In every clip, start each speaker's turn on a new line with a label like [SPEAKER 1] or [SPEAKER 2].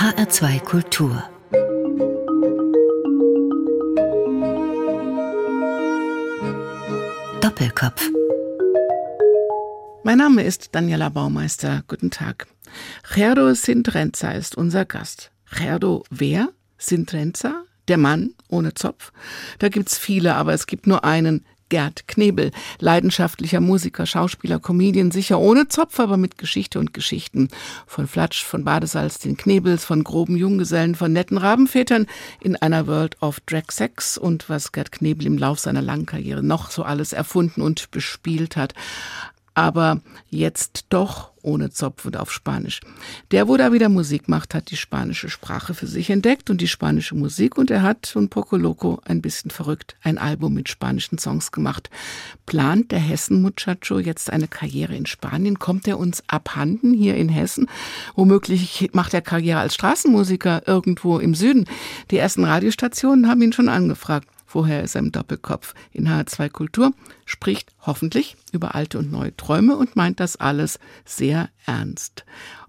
[SPEAKER 1] HR2 Kultur Doppelkopf
[SPEAKER 2] Mein Name ist Daniela Baumeister. Guten Tag. Gerdo Sintrenza ist unser Gast. Gerdo wer? Sintrenza? Der Mann ohne Zopf? Da gibt's viele, aber es gibt nur einen, Gerd Knebel, leidenschaftlicher Musiker, Schauspieler, Comedian, sicher ohne Zopf, aber mit Geschichte und Geschichten. Von Flatsch, von Badesalz, den Knebels, von groben Junggesellen, von netten Rabenvätern in einer World of Drag Sex und was Gerd Knebel im Lauf seiner langen Karriere noch so alles erfunden und bespielt hat aber jetzt doch ohne Zopf und auf Spanisch. Der, wo da wieder Musik macht, hat die spanische Sprache für sich entdeckt und die spanische Musik und er hat, und Poco Loco, ein bisschen verrückt, ein Album mit spanischen Songs gemacht. Plant der Hessen-Muchacho jetzt eine Karriere in Spanien? Kommt er uns abhanden hier in Hessen? Womöglich macht er Karriere als Straßenmusiker irgendwo im Süden. Die ersten Radiostationen haben ihn schon angefragt. Vorher ist er im Doppelkopf in H2 Kultur, spricht hoffentlich über alte und neue Träume und meint das alles sehr ernst.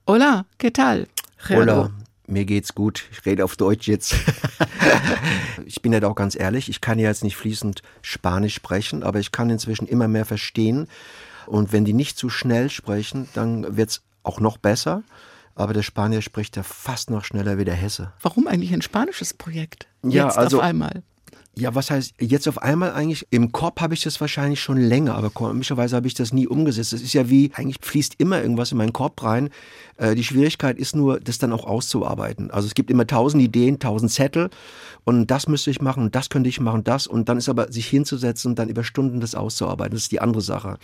[SPEAKER 2] Hola, ¿qué tal?
[SPEAKER 3] Hola, mir geht's gut. Ich rede auf Deutsch jetzt. ich bin ja auch ganz ehrlich, ich kann ja jetzt nicht fließend Spanisch sprechen, aber ich kann inzwischen immer mehr verstehen. Und wenn die nicht zu schnell sprechen, dann wird's auch noch besser. Aber der Spanier spricht ja fast noch schneller wie der Hesse.
[SPEAKER 2] Warum eigentlich ein spanisches Projekt? Jetzt
[SPEAKER 3] ja, also,
[SPEAKER 2] auf einmal.
[SPEAKER 3] Ja, was heißt jetzt auf einmal eigentlich? Im Kopf habe ich das wahrscheinlich schon länger, aber komischerweise habe ich das nie umgesetzt. Das ist ja wie, eigentlich fließt immer irgendwas in meinen Kopf rein. Äh, die Schwierigkeit ist nur, das dann auch auszuarbeiten. Also es gibt immer tausend Ideen, tausend Zettel und das müsste ich machen, das könnte ich machen, das und dann ist aber sich hinzusetzen und dann über Stunden das auszuarbeiten. Das ist die andere Sache.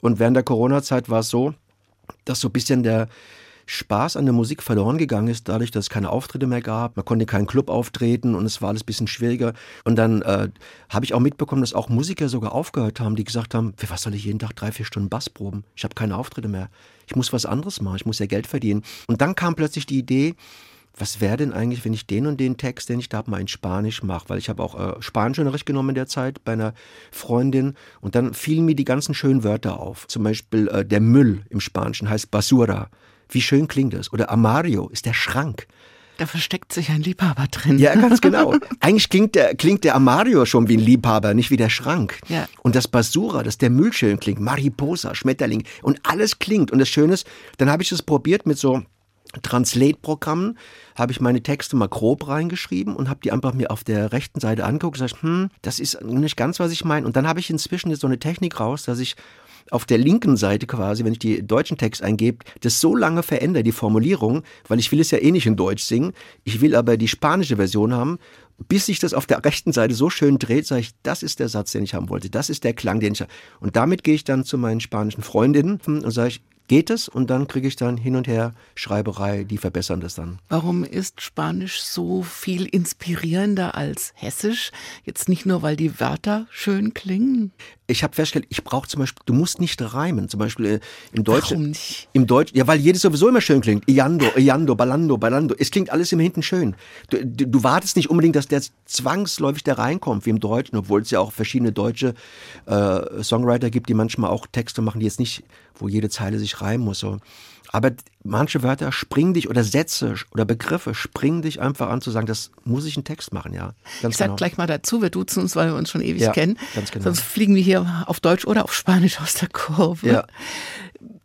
[SPEAKER 3] Und während der Corona-Zeit war es so, dass so ein bisschen der Spaß an der Musik verloren gegangen ist, dadurch, dass es keine Auftritte mehr gab. Man konnte keinen Club auftreten und es war alles ein bisschen schwieriger. Und dann äh, habe ich auch mitbekommen, dass auch Musiker sogar aufgehört haben, die gesagt haben, für was soll ich jeden Tag drei, vier Stunden Bass proben? Ich habe keine Auftritte mehr. Ich muss was anderes machen, ich muss ja Geld verdienen. Und dann kam plötzlich die Idee, was wäre denn eigentlich, wenn ich den und den Text, den ich da habe, mal in Spanisch mache? Weil ich habe auch äh, Spanischunterricht genommen in der Zeit bei einer Freundin und dann fielen mir die ganzen schönen Wörter auf. Zum Beispiel äh, der Müll im Spanischen heißt Basura. Wie schön klingt das? Oder Amario ist der Schrank.
[SPEAKER 2] Da versteckt sich ein Liebhaber drin.
[SPEAKER 3] Ja, ganz genau. Eigentlich klingt der, klingt der Amario schon wie ein Liebhaber, nicht wie der Schrank.
[SPEAKER 2] Ja.
[SPEAKER 3] Und das Basura, dass der Müll schön klingt, Mariposa, Schmetterling und alles klingt. Und das Schöne ist, dann habe ich es probiert mit so Translate-Programmen, habe ich meine Texte mal grob reingeschrieben und habe die einfach mir auf der rechten Seite angeguckt und gesagt, hm, das ist nicht ganz, was ich meine. Und dann habe ich inzwischen jetzt so eine Technik raus, dass ich auf der linken Seite quasi, wenn ich die deutschen Text eingebe, das so lange verändere, die Formulierung, weil ich will es ja eh nicht in Deutsch singen. Ich will aber die spanische Version haben. Bis sich das auf der rechten Seite so schön dreht, sage ich, das ist der Satz, den ich haben wollte. Das ist der Klang, den ich. Und damit gehe ich dann zu meinen spanischen Freundinnen und sage ich, geht es und dann kriege ich dann hin und her Schreiberei, die verbessern das dann.
[SPEAKER 2] Warum ist Spanisch so viel inspirierender als Hessisch? Jetzt nicht nur, weil die Wörter schön klingen.
[SPEAKER 3] Ich habe festgestellt, ich brauche zum Beispiel, du musst nicht reimen. Zum Beispiel äh, im Deutschen.
[SPEAKER 2] Warum nicht?
[SPEAKER 3] Im Deutschen, ja, weil jedes sowieso immer schön klingt. Iando, Iando, Ballando, Ballando. Es klingt alles immer hinten schön. Du, du, du, wartest nicht unbedingt, dass der zwangsläufig da reinkommt, wie im Deutschen, obwohl es ja auch verschiedene deutsche äh, Songwriter gibt, die manchmal auch Texte machen, die jetzt nicht, wo jede Zeile sich reimen muss. So. Aber manche Wörter springen dich oder Sätze oder Begriffe springen dich einfach an zu sagen, das muss ich einen Text machen, ja.
[SPEAKER 2] Ganz ich sag genau. gleich mal dazu, wir duzen uns, weil wir uns schon ewig
[SPEAKER 3] ja,
[SPEAKER 2] kennen.
[SPEAKER 3] Ganz genau.
[SPEAKER 2] Sonst fliegen wir hier auf Deutsch oder auf Spanisch aus der Kurve.
[SPEAKER 3] Ja.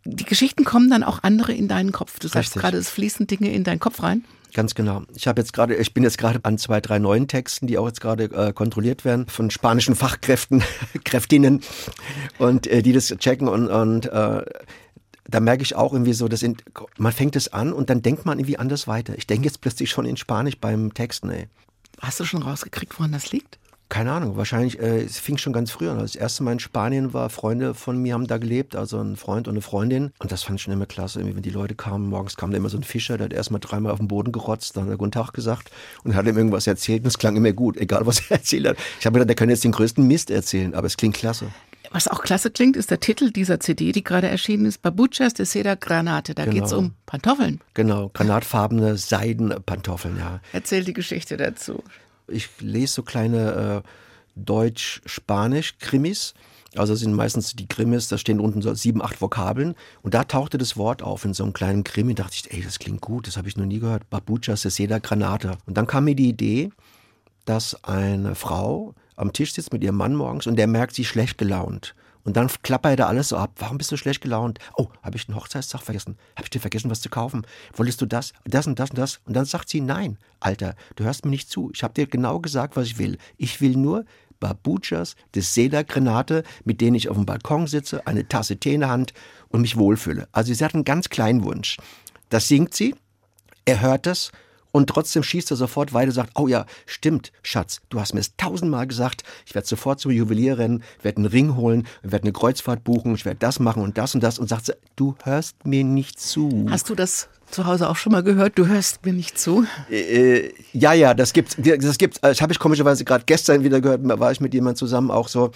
[SPEAKER 2] Die Geschichten kommen dann auch andere in deinen Kopf. Du sagst
[SPEAKER 3] Richtig.
[SPEAKER 2] gerade, es fließen Dinge in deinen Kopf rein.
[SPEAKER 3] Ganz genau. Ich habe jetzt gerade, ich bin jetzt gerade an zwei, drei neuen Texten, die auch jetzt gerade äh, kontrolliert werden von spanischen Fachkräften, Kräftinnen und äh, die das checken und, und äh, da merke ich auch irgendwie so, dass in, man fängt es an und dann denkt man irgendwie anders weiter. Ich denke jetzt plötzlich schon in Spanisch beim Texten, ey.
[SPEAKER 2] Hast du schon rausgekriegt, woran das liegt?
[SPEAKER 3] Keine Ahnung, wahrscheinlich, äh, es fing schon ganz früh an. Als das erste Mal in Spanien war, Freunde von mir haben da gelebt, also ein Freund und eine Freundin. Und das fand ich schon immer klasse. Irgendwie, wenn die Leute kamen, morgens kam da immer so ein Fischer, der hat erstmal dreimal auf den Boden gerotzt, dann hat er Guten Tag gesagt und hat ihm irgendwas erzählt und es klang immer gut, egal was er erzählt hat. Ich habe gedacht, der könnte jetzt den größten Mist erzählen, aber es klingt klasse.
[SPEAKER 2] Was auch klasse klingt, ist der Titel dieser CD, die gerade erschienen ist, Babuchas de Seda Granate. Da
[SPEAKER 3] Genau.
[SPEAKER 2] geht's um Pantoffeln.
[SPEAKER 3] Genau, granatfarbene Seidenpantoffeln, ja.
[SPEAKER 2] Erzähl die Geschichte dazu.
[SPEAKER 3] Ich lese so kleine äh, Deutsch-Spanisch-Krimis Also sind meistens die Krimis, da stehen unten so sieben, acht Vokabeln. Und da tauchte das Wort auf in so einem kleinen Krimi. Da dachte ich, ey, das klingt gut, das habe ich noch nie gehört. Babucha Seseda Granate. Und dann kam mir die Idee, dass eine Frau am Tisch sitzt mit ihrem Mann morgens und der merkt, sie ist schlecht gelaunt. Und dann klappert er alles so ab. Warum bist du schlecht gelaunt? Oh, habe ich den Hochzeitstag vergessen? Habe ich dir vergessen, was zu kaufen? Wolltest du das, das und das und das? Und dann sagt sie, nein, Alter, du hörst mir nicht zu. Ich habe dir genau gesagt, was ich will. Ich will nur Babuchas des Seda Grenate, mit denen ich auf dem Balkon sitze, eine Tasse Tee in der Hand und mich wohlfühle. Also sie hat einen ganz kleinen Wunsch. Das singt sie, er hört es und trotzdem schießt er sofort weiter und sagt, oh ja, stimmt, Schatz, du hast mir es tausendmal gesagt, ich werde sofort zum Juwelier rennen, werde einen Ring holen, werde eine Kreuzfahrt buchen, ich werde das machen und das und das und sagt, du hörst mir nicht zu.
[SPEAKER 2] Hast du das zu Hause auch schon mal gehört, du hörst mir nicht zu?
[SPEAKER 3] Äh, ja, ja, das gibt's. Das gibt's. Das habe ich komischerweise gerade gestern wieder gehört. Da war ich mit jemand zusammen auch so.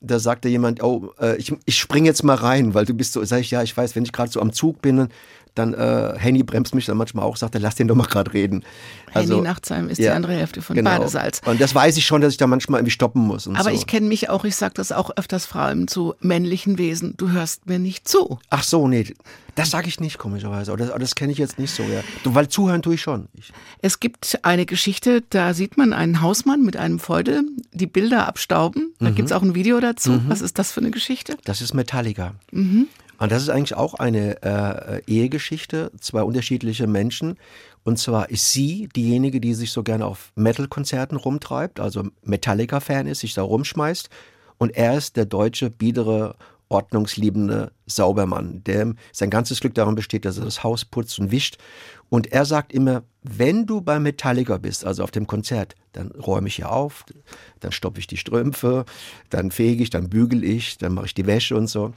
[SPEAKER 3] Da sagte jemand, oh, äh, ich, ich spring jetzt mal rein, weil du bist so. Sag ich, ja, ich weiß, wenn ich gerade so am Zug bin, dann äh, Henny bremst mich dann manchmal auch, sagt er, lass den doch mal gerade reden.
[SPEAKER 2] Also, Henny Nachtsheim ist ja, die andere Hälfte von genau. Badesalz.
[SPEAKER 3] Und das weiß ich schon, dass ich da manchmal irgendwie stoppen muss.
[SPEAKER 2] Aber so. ich kenne mich auch, ich sage das auch öfters vor allem zu männlichen Wesen, du hörst mir nicht zu.
[SPEAKER 3] Ach so, nee, das sage ich nicht komischerweise. Das, das kenne ich jetzt nicht so, ja. Weil zuhören tue ich schon. Ich.
[SPEAKER 2] Es gibt eine Geschichte, da sieht man einen Hausmann mit einem Feudel die Bilder abstauben. Da mhm. gibt es auch ein Video dazu. Mhm. Was ist das für eine Geschichte?
[SPEAKER 3] Das ist Metallica. Mhm. Und das ist eigentlich auch eine äh, Ehegeschichte, zwei unterschiedliche Menschen. Und zwar ist sie diejenige, die sich so gerne auf Metal-Konzerten rumtreibt, also Metallica-Fan ist, sich da rumschmeißt. Und er ist der deutsche, biedere, ordnungsliebende Saubermann, der sein ganzes Glück darin besteht, dass er das Haus putzt und wischt. Und er sagt immer, wenn du bei Metallica bist, also auf dem Konzert, dann räume ich hier auf, dann stoppe ich die Strümpfe, dann fege ich, dann bügel ich, dann mache ich die Wäsche und so.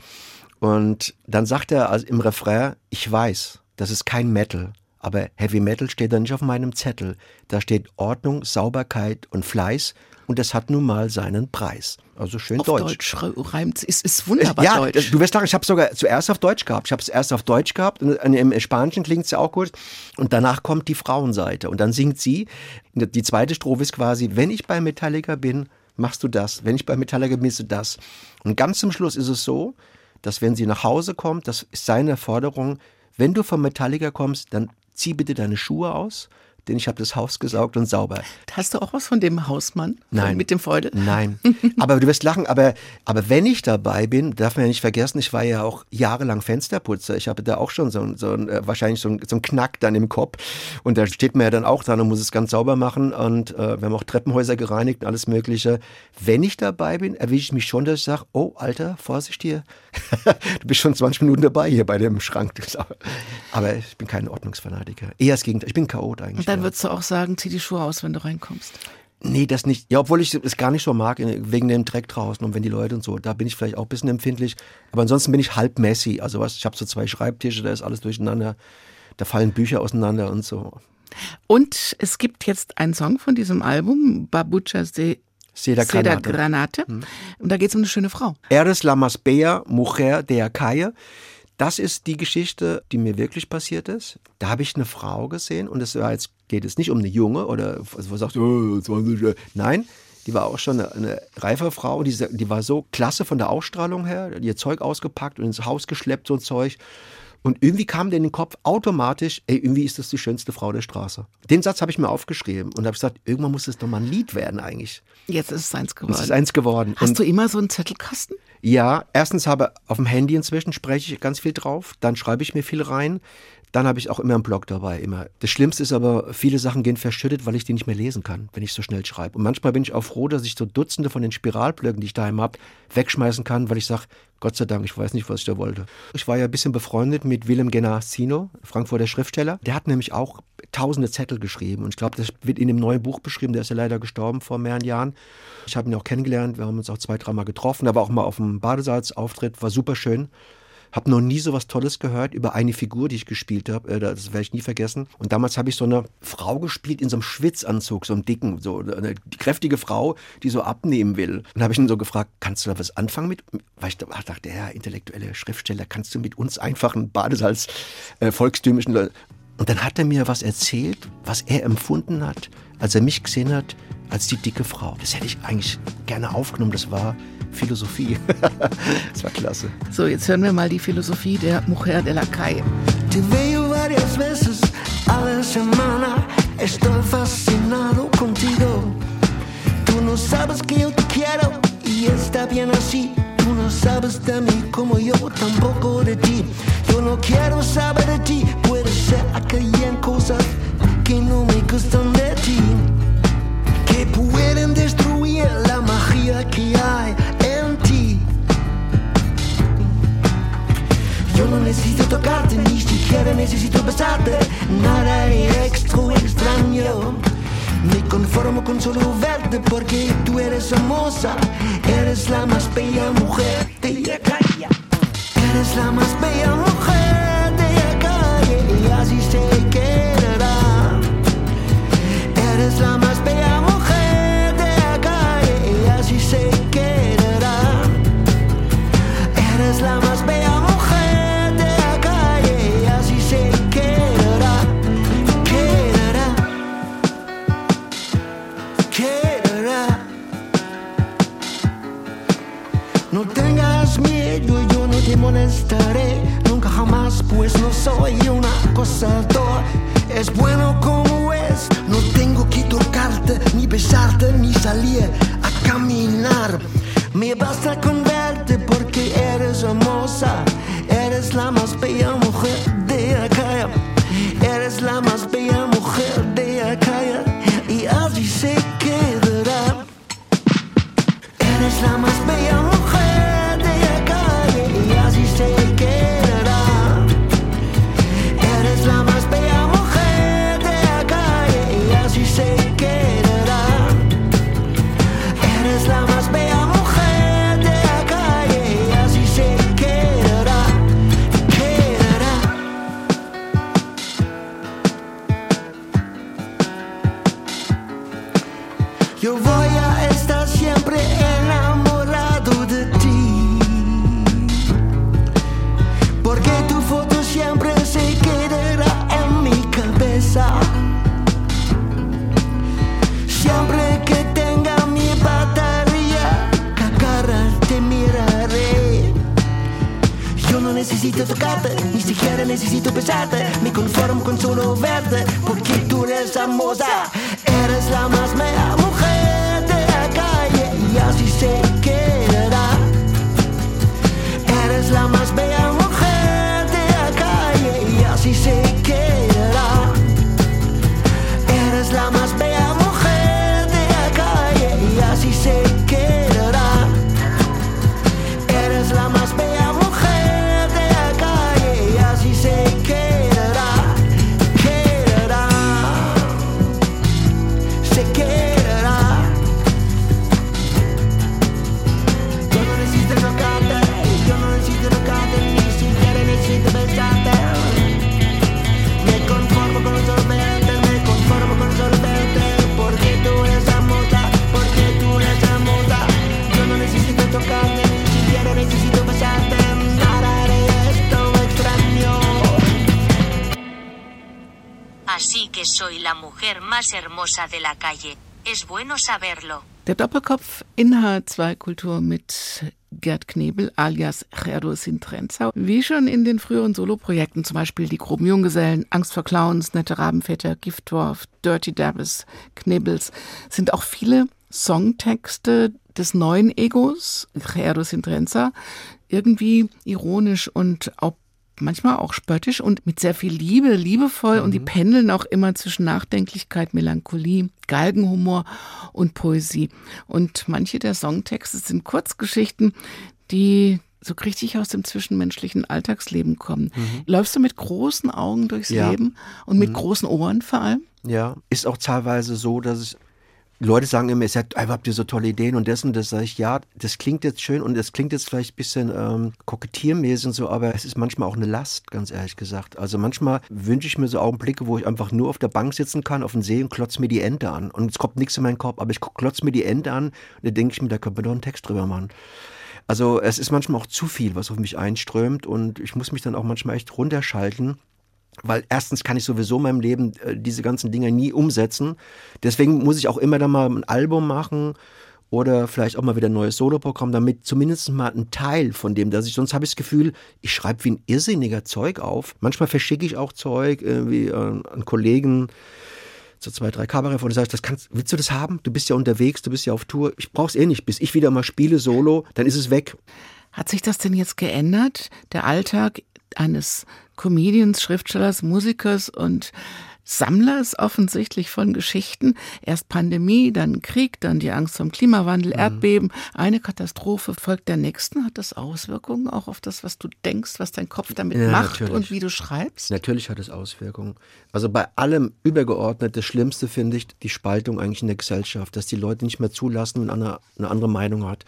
[SPEAKER 3] Und dann sagt er also im Refrain, ich weiß, das ist kein Metal, aber Heavy Metal steht da nicht auf meinem Zettel. Da steht Ordnung, Sauberkeit und Fleiß und das hat nun mal seinen Preis. Also schön
[SPEAKER 2] auf
[SPEAKER 3] Deutsch.
[SPEAKER 2] Deutsch reimt ist, ist wunderbar
[SPEAKER 3] ja,
[SPEAKER 2] Deutsch.
[SPEAKER 3] Du wirst sagen, ich habe sogar zuerst auf Deutsch gehabt. Ich habe es erst auf Deutsch gehabt und im Spanischen klingt es ja auch gut. Und danach kommt die Frauenseite und dann singt sie. Die zweite Strophe ist quasi, wenn ich bei Metallica bin, machst du das. Wenn ich bei Metallica bin, bist du das. Und ganz zum Schluss ist es so, dass wenn sie nach Hause kommt, das ist seine Forderung, wenn du vom Metallica kommst, dann zieh bitte deine Schuhe aus, denn ich habe das Haus gesaugt und sauber.
[SPEAKER 2] Hast du auch was von dem Hausmann?
[SPEAKER 3] Nein.
[SPEAKER 2] Mit dem Feudel?
[SPEAKER 3] Nein. aber du wirst lachen, aber, aber wenn ich dabei bin, darf man ja nicht vergessen, ich war ja auch jahrelang Fensterputzer. Ich habe da auch schon so, so ein, äh, wahrscheinlich so ein, so Knack dann im Kopf. Und da steht man ja dann auch dran und muss es ganz sauber machen. Und äh, wir haben auch Treppenhäuser gereinigt und alles Mögliche. Wenn ich dabei bin, erwische ich mich schon, dass ich sage, oh, Alter, Vorsicht hier. du bist schon 20 Minuten dabei hier bei dem Schrank. Aber ich bin kein Ordnungsfanatiker. Eher das Gegenteil. Ich bin Chaot eigentlich
[SPEAKER 2] dann würdest du auch sagen, zieh die Schuhe aus, wenn du reinkommst.
[SPEAKER 3] Nee, das nicht. Ja, obwohl ich es gar nicht so mag, wegen dem Dreck draußen und wenn die Leute und so, da bin ich vielleicht auch ein bisschen empfindlich. Aber ansonsten bin ich halb messy. Also was, ich habe so zwei Schreibtische, da ist alles durcheinander. Da fallen Bücher auseinander und so.
[SPEAKER 2] Und es gibt jetzt einen Song von diesem Album, Babucha de Seda Granate. Seda Granate. Hm. Und da geht es um eine schöne Frau.
[SPEAKER 3] Eres la más bella mujer de Acaia. Das ist die Geschichte, die mir wirklich passiert ist. Da habe ich eine Frau gesehen und es war jetzt, geht es nicht um eine junge oder was sagt, oh, 20, nein, die war auch schon eine, eine reife Frau, die, die war so klasse von der Ausstrahlung her, ihr Zeug ausgepackt und ins Haus geschleppt, so ein Zeug. Und irgendwie kam dir in den Kopf automatisch, ey, irgendwie ist das die schönste Frau der Straße. Den Satz habe ich mir aufgeschrieben und habe gesagt, irgendwann muss es doch mal ein Lied werden eigentlich.
[SPEAKER 2] Jetzt ist es eins geworden. Es
[SPEAKER 3] ist eins geworden.
[SPEAKER 2] Hast und du immer so einen Zettelkasten?
[SPEAKER 3] Ja, erstens habe auf dem Handy inzwischen spreche ich ganz viel drauf, dann schreibe ich mir viel rein. Dann habe ich auch immer einen Blog dabei, immer. Das Schlimmste ist aber, viele Sachen gehen verschüttet, weil ich die nicht mehr lesen kann, wenn ich so schnell schreibe. Und manchmal bin ich auch froh, dass ich so Dutzende von den Spiralblöcken, die ich daheim habe, wegschmeißen kann, weil ich sage, Gott sei Dank, ich weiß nicht, was ich da wollte. Ich war ja ein bisschen befreundet mit Willem Genassino, Frankfurter Schriftsteller. Der hat nämlich auch tausende Zettel geschrieben. Und ich glaube, das wird in dem neuen Buch beschrieben. Der ist ja leider gestorben vor mehreren Jahren. Ich habe ihn auch kennengelernt. Wir haben uns auch zwei, dreimal getroffen, aber auch mal auf dem Badesalzauftritt. War super schön. Habe noch nie so was Tolles gehört über eine Figur, die ich gespielt habe. Äh, das werde ich nie vergessen. Und damals habe ich so eine Frau gespielt in so einem Schwitzanzug, so einem dicken, so eine kräftige Frau, die so abnehmen will. Und habe ich ihn so gefragt, kannst du da was anfangen mit? Weil ich dachte, ja, intellektuelle Schriftsteller, kannst du mit uns einfachen Badesalz, äh, volkstümlichen Leuten. Und dann hat er mir was erzählt, was er empfunden hat, als er mich gesehen hat, als die dicke Frau. Das hätte ich eigentlich gerne aufgenommen. Das war Philosophie. das war klasse.
[SPEAKER 2] So, jetzt hören wir mal die Philosophie der Mujer de la Calle.
[SPEAKER 4] Te veo varias veces a la semana. Estoy fascinado contigo. Tú no sabes que yo te quiero y está bien así. Tú no sabes de mí como yo tampoco de ti. Yo no quiero saber de ti. Puede ser que hayan cosas que no me gustan de ti. Tocarte, ni siquiera necesito besarte. Nada extra extraño. Me conformo con solo verte porque tú eres hermosa. Eres la más bella mujer. Eres la más bella mujer soy un acosador. Es bueno como es, no tengo que tocarte, ni besarte, que
[SPEAKER 5] soy la mujer más hermosa de la calle. Es bueno saberlo.
[SPEAKER 2] Der Doppelkopf in H2 Kultur mit Gerd Knebel alias Gerdo Sintrenza. Wie schon in den früheren Soloprojekten, zum Beispiel die Groben Junggesellen, Angst vor Clowns, Nette Rabenväter, Giftdorf, Dirty Dabbes, Knebels, sind auch viele Songtexte des neuen Egos, Gerdo Sintrenza, irgendwie ironisch und auch manchmal auch spöttisch und mit sehr viel Liebe, liebevoll und die pendeln auch immer zwischen Nachdenklichkeit, Melancholie, Galgenhumor und Poesie. Und manche der Songtexte sind Kurzgeschichten, die so richtig aus dem zwischenmenschlichen Alltagsleben kommen. Läufst du mit großen Augen durchs
[SPEAKER 3] Ja.
[SPEAKER 2] Leben und mit großen Ohren vor allem?
[SPEAKER 3] Ja, ist auch teilweise so, dass es Leute sagen immer, ihr einfach habt ihr so tolle Ideen und das und das sage ich, ja, das klingt jetzt schön und das klingt jetzt vielleicht ein bisschen ähm, kokettiermäßig und so, aber es ist manchmal auch eine Last, ganz ehrlich gesagt. Also manchmal wünsche ich mir so Augenblicke, wo ich einfach nur auf der Bank sitzen kann, auf dem See und klotz mir die Ente an. Und es kommt nichts in meinen Kopf, aber ich klotz mir die Ente an und dann denke ich mir, da könnte man doch einen Text drüber machen. Also es ist manchmal auch zu viel, was auf mich einströmt und ich muss mich dann auch manchmal echt runterschalten weil erstens kann ich sowieso in meinem Leben äh, diese ganzen Dinge nie umsetzen. Deswegen muss ich auch immer dann mal ein Album machen oder vielleicht auch mal wieder ein neues Soloprogramm, damit zumindest mal ein Teil von dem, dass ich sonst habe ich das Gefühl, ich schreibe wie ein irrsinniger Zeug auf. Manchmal verschicke ich auch Zeug irgendwie äh, an Kollegen so zwei, drei Kabarett und sagst, das kannst, willst du das haben? Du bist ja unterwegs, du bist ja auf Tour. Ich brauch's eh nicht. Bis ich wieder mal spiele solo, dann ist es weg.
[SPEAKER 2] Hat sich das denn jetzt geändert? Der Alltag eines Comedians, Schriftstellers, Musikers und Sammlers offensichtlich von Geschichten. Erst Pandemie, dann Krieg, dann die Angst vom Klimawandel, Erdbeben. Eine Katastrophe folgt der nächsten. Hat das Auswirkungen auch auf das, was du denkst, was dein Kopf damit
[SPEAKER 3] Ja,
[SPEAKER 2] macht
[SPEAKER 3] natürlich.
[SPEAKER 2] und wie du schreibst?
[SPEAKER 3] Natürlich hat es Auswirkungen. Also bei allem übergeordnet, das Schlimmste finde ich die Spaltung eigentlich in der Gesellschaft, dass die Leute nicht mehr zulassen, wenn einer eine andere Meinung hat.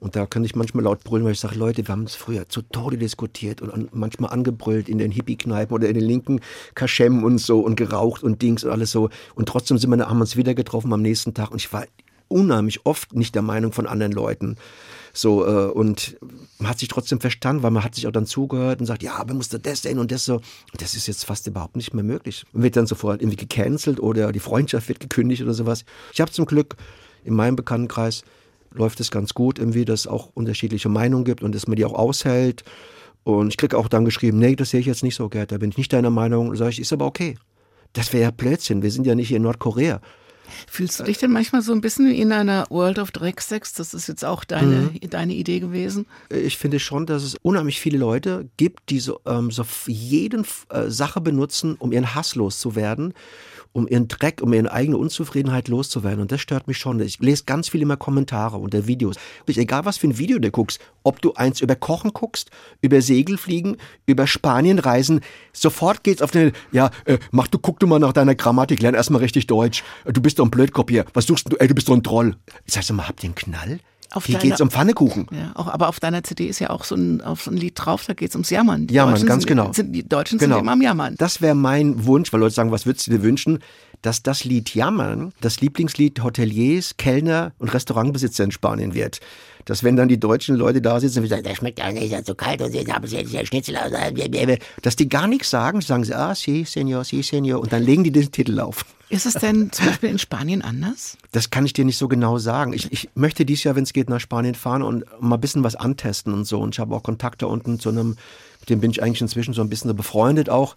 [SPEAKER 3] Und da kann ich manchmal laut brüllen, weil ich sage, Leute, wir haben es früher zu Tode diskutiert und an, manchmal angebrüllt in den Hippie-Kneipen oder in den linken Kaschem und so und geraucht und Dings und alles so. Und trotzdem sind wir, haben wir uns wieder getroffen am nächsten Tag und ich war unheimlich oft nicht der Meinung von anderen Leuten. So, äh, und man hat sich trotzdem verstanden, weil man hat sich auch dann zugehört und sagt, ja, aber musst du das denn und das so. Und das ist jetzt fast überhaupt nicht mehr möglich. Man wird dann sofort irgendwie gecancelt oder die Freundschaft wird gekündigt oder sowas. Ich habe zum Glück in meinem Bekanntenkreis läuft es ganz gut, irgendwie, dass es auch unterschiedliche Meinungen gibt und dass man die auch aushält. Und ich kriege auch dann geschrieben, nee, das sehe ich jetzt nicht so, Gerd, da bin ich nicht deiner Meinung. Sag ich, ist aber okay. Das wäre ja Blödsinn, wir sind ja nicht hier in Nordkorea.
[SPEAKER 2] Fühlst du dich denn manchmal so ein bisschen wie in einer World of Drecksex? Das ist jetzt auch deine,
[SPEAKER 3] Mhm.
[SPEAKER 2] deine Idee gewesen.
[SPEAKER 3] Ich finde schon, dass es unheimlich viele Leute gibt, die so, ähm, so jeden äh, Sache benutzen, um ihren Hass loszuwerden, um ihren Dreck, um ihre eigene Unzufriedenheit loszuwerden. Und das stört mich schon. Ich lese ganz viel immer Kommentare unter Videos. Egal was für ein Video du guckst, ob du eins über Kochen guckst, über Segelfliegen, über Spanien reisen, sofort geht's auf den, ja, äh, mach du, guck du mal nach deiner Grammatik, lern erstmal richtig Deutsch. Du bist doch ein Blödkopf hier. Was suchst du? Ey, du bist doch ein Troll. Ich sag so mal, habt ihr einen Knall?
[SPEAKER 2] Auf
[SPEAKER 3] Hier
[SPEAKER 2] deiner-
[SPEAKER 3] geht's um Pfannekuchen.
[SPEAKER 2] Ja, auch, aber auf deiner CD ist ja auch so ein, auf so ein Lied drauf, da geht es ums Jammern. Die
[SPEAKER 3] Jammern,
[SPEAKER 2] Deutschen
[SPEAKER 3] ganz
[SPEAKER 2] sind,
[SPEAKER 3] genau.
[SPEAKER 2] Sind, die Deutschen
[SPEAKER 3] Genau.
[SPEAKER 2] sind immer am Jammern.
[SPEAKER 3] Das wäre mein Wunsch, weil Leute sagen, was würdest du dir wünschen? Dass das Lied Jammern das Lieblingslied Hoteliers, Kellner und Restaurantbesitzer in Spanien wird. Dass wenn dann die deutschen Leute da sitzen und sagen, das schmeckt ja nicht, das ist so kalt und jetzt haben sie ja Schnitzel, aus, dass die gar nichts sagen, sagen sie, ah, sí, señor, sí, señor, und dann legen die den Titel auf.
[SPEAKER 2] Ist es denn zum Beispiel in Spanien anders?
[SPEAKER 3] Das kann ich dir nicht so genau sagen. Ich, ich möchte dieses Jahr, wenn es geht, nach Spanien fahren und mal ein bisschen was antesten und so. Und ich habe auch Kontakt da unten zu einem, mit dem bin ich eigentlich inzwischen so ein bisschen befreundet auch,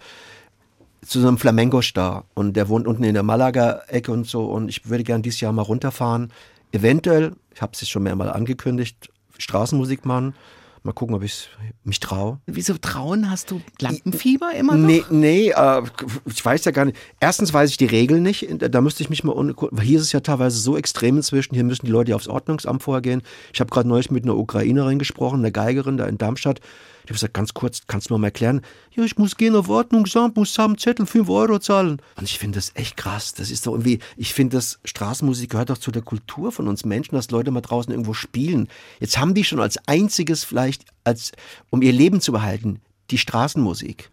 [SPEAKER 3] zu so einem Flamengo-Star. Und der wohnt unten in der Malaga-Ecke und so. Und ich würde gern dieses Jahr mal runterfahren. Eventuell, ich habe es schon mehrmal angekündigt, Straßenmusik machen. Mal gucken, ob ich mich traue.
[SPEAKER 2] Wieso trauen? Hast du Lampenfieber immer noch?
[SPEAKER 3] Nee, nee, äh, ich weiß ja gar nicht. Erstens weiß ich die Regeln nicht. Da müsste ich mich mal. un- Hier ist es ja teilweise so extrem inzwischen. Hier müssen die Leute ja aufs Ordnungsamt vorher gehen. Ich habe gerade neulich mit einer Ukrainerin gesprochen, einer Geigerin da in Darmstadt. Ich habe gesagt, ganz kurz, kannst du mir mal erklären? Ja, ich muss gehen auf Ordnungsamt, muss haben Zettel 5 Euro zahlen. Und ich finde das echt krass. Das ist doch irgendwie, ich finde, das Straßenmusik gehört doch zu der Kultur von uns Menschen, dass Leute mal draußen irgendwo spielen. Jetzt haben die schon als einziges vielleicht, als, um ihr Leben zu behalten, die Straßenmusik.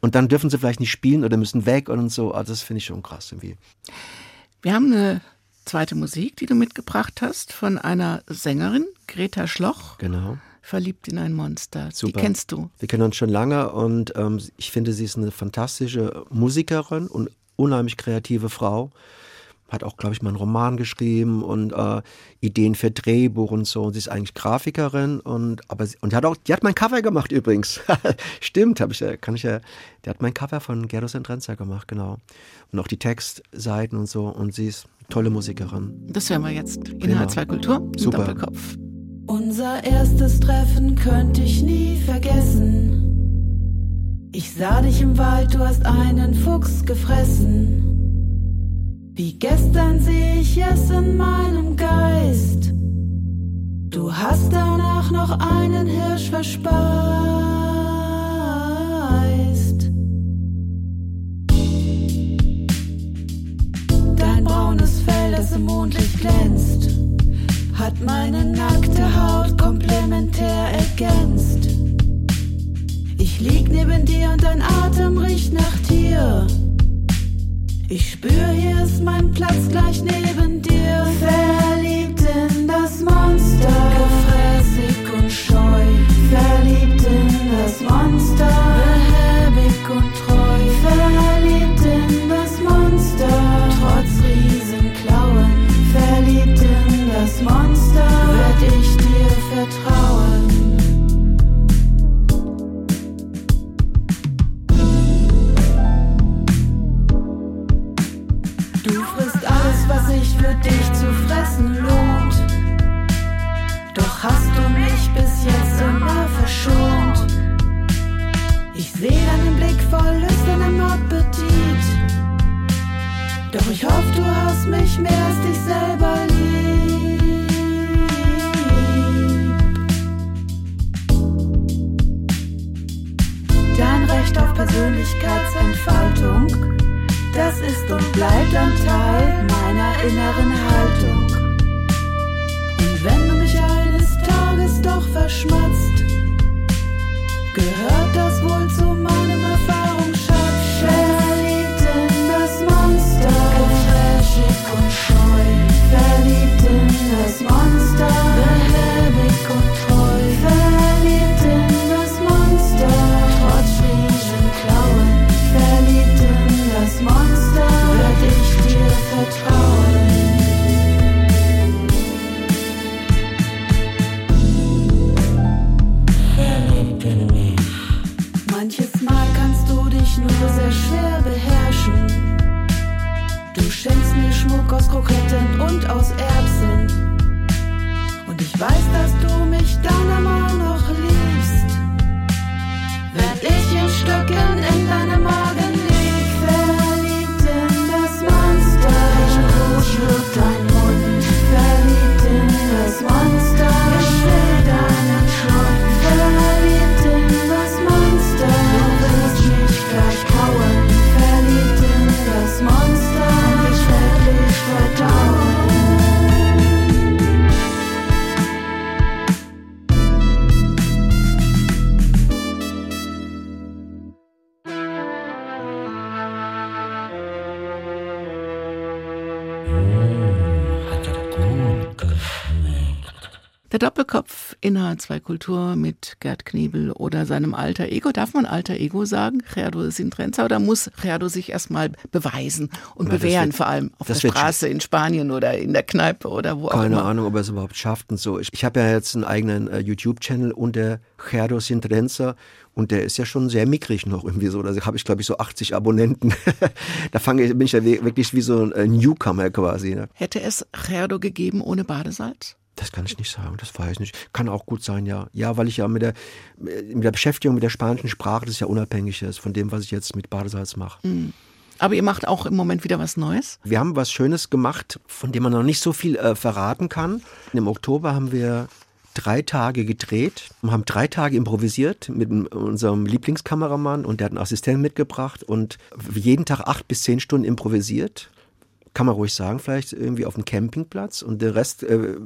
[SPEAKER 3] Und dann dürfen sie vielleicht nicht spielen oder müssen weg und so. Also das finde ich schon krass irgendwie.
[SPEAKER 2] Wir haben eine zweite Musik, die du mitgebracht hast, von einer Sängerin, Greta Schloch,
[SPEAKER 3] Genau.
[SPEAKER 2] Verliebt in ein Monster. Die
[SPEAKER 3] Super.
[SPEAKER 2] kennst du.
[SPEAKER 3] Wir kennen uns schon lange und ähm, ich finde, sie ist eine fantastische Musikerin und unheimlich kreative Frau. Hat auch, glaube ich, mal einen Roman geschrieben und äh, Ideen für Drehbuch und so. Und sie ist eigentlich Grafikerin und aber sie, und die hat auch, die hat mein Cover gemacht übrigens. Stimmt, habe ich ja, kann ich ja. Die hat mein Cover von Gerdo Sentrenza gemacht, genau. Und auch die Textseiten und so. Und sie ist tolle Musikerin.
[SPEAKER 2] Das hören wir jetzt in
[SPEAKER 3] Prima.
[SPEAKER 2] H2 Kultur
[SPEAKER 3] Super.
[SPEAKER 2] Doppelkopf.
[SPEAKER 6] Unser erstes Treffen könnte ich nie vergessen. Ich sah dich im Wald, du hast einen Fuchs gefressen. Wie gestern sehe ich es in meinem Geist. Du hast danach noch einen Hirsch verspeist. Dein braunes Fell, das im Mondlicht glänzt hat meine nackte Haut komplementär ergänzt. Ich lieg neben dir und dein Atem riecht nach Tier. Ich spür, hier ist mein Platz gleich neben dir. Verliebt in das Monster, gefräßig und scheu. Verliebt in das Monster, behäbig und Monster, werd ich dir vertrauen.
[SPEAKER 2] Der Doppelkopf in H2 Kultur mit Gerd Knebel oder seinem alter Ego. Darf man alter Ego sagen? Gerdo Sintrenza oder muss Gerdo sich erstmal beweisen und
[SPEAKER 3] Na,
[SPEAKER 2] bewähren,
[SPEAKER 3] wird-
[SPEAKER 2] vor allem auf der Straße in Spanien oder in der Kneipe oder wo auch
[SPEAKER 3] Keine
[SPEAKER 2] immer?
[SPEAKER 3] Ahnung, ob er es überhaupt schafft und so. Ich, ich habe ja jetzt einen eigenen äh, YouTube-Channel unter Gerdo Sintrenza und der ist ja schon sehr mickrig noch irgendwie so. Da habe ich, glaube ich, so 80 Abonnenten. da fange ich, bin ich ja wirklich wie so ein äh, Newcomer quasi. Ne?
[SPEAKER 2] Hätte es Gerdo gegeben ohne Badesalz?
[SPEAKER 3] Das kann ich nicht sagen, das weiß ich nicht. Kann auch gut sein, ja. Ja, weil ich ja mit der, mit der Beschäftigung mit der spanischen Sprache, das ja unabhängig ist von dem, was ich jetzt mit Badesalz mache.
[SPEAKER 2] Aber ihr macht auch im Moment wieder was Neues?
[SPEAKER 3] Wir haben was Schönes gemacht, von dem man noch nicht so viel äh, verraten kann. Im Oktober haben wir drei Tage gedreht, haben drei Tage improvisiert mit unserem Lieblingskameramann und der hat einen Assistenten mitgebracht und jeden Tag acht bis zehn Stunden improvisiert. Kann man ruhig sagen, vielleicht irgendwie auf dem Campingplatz und den Rest äh,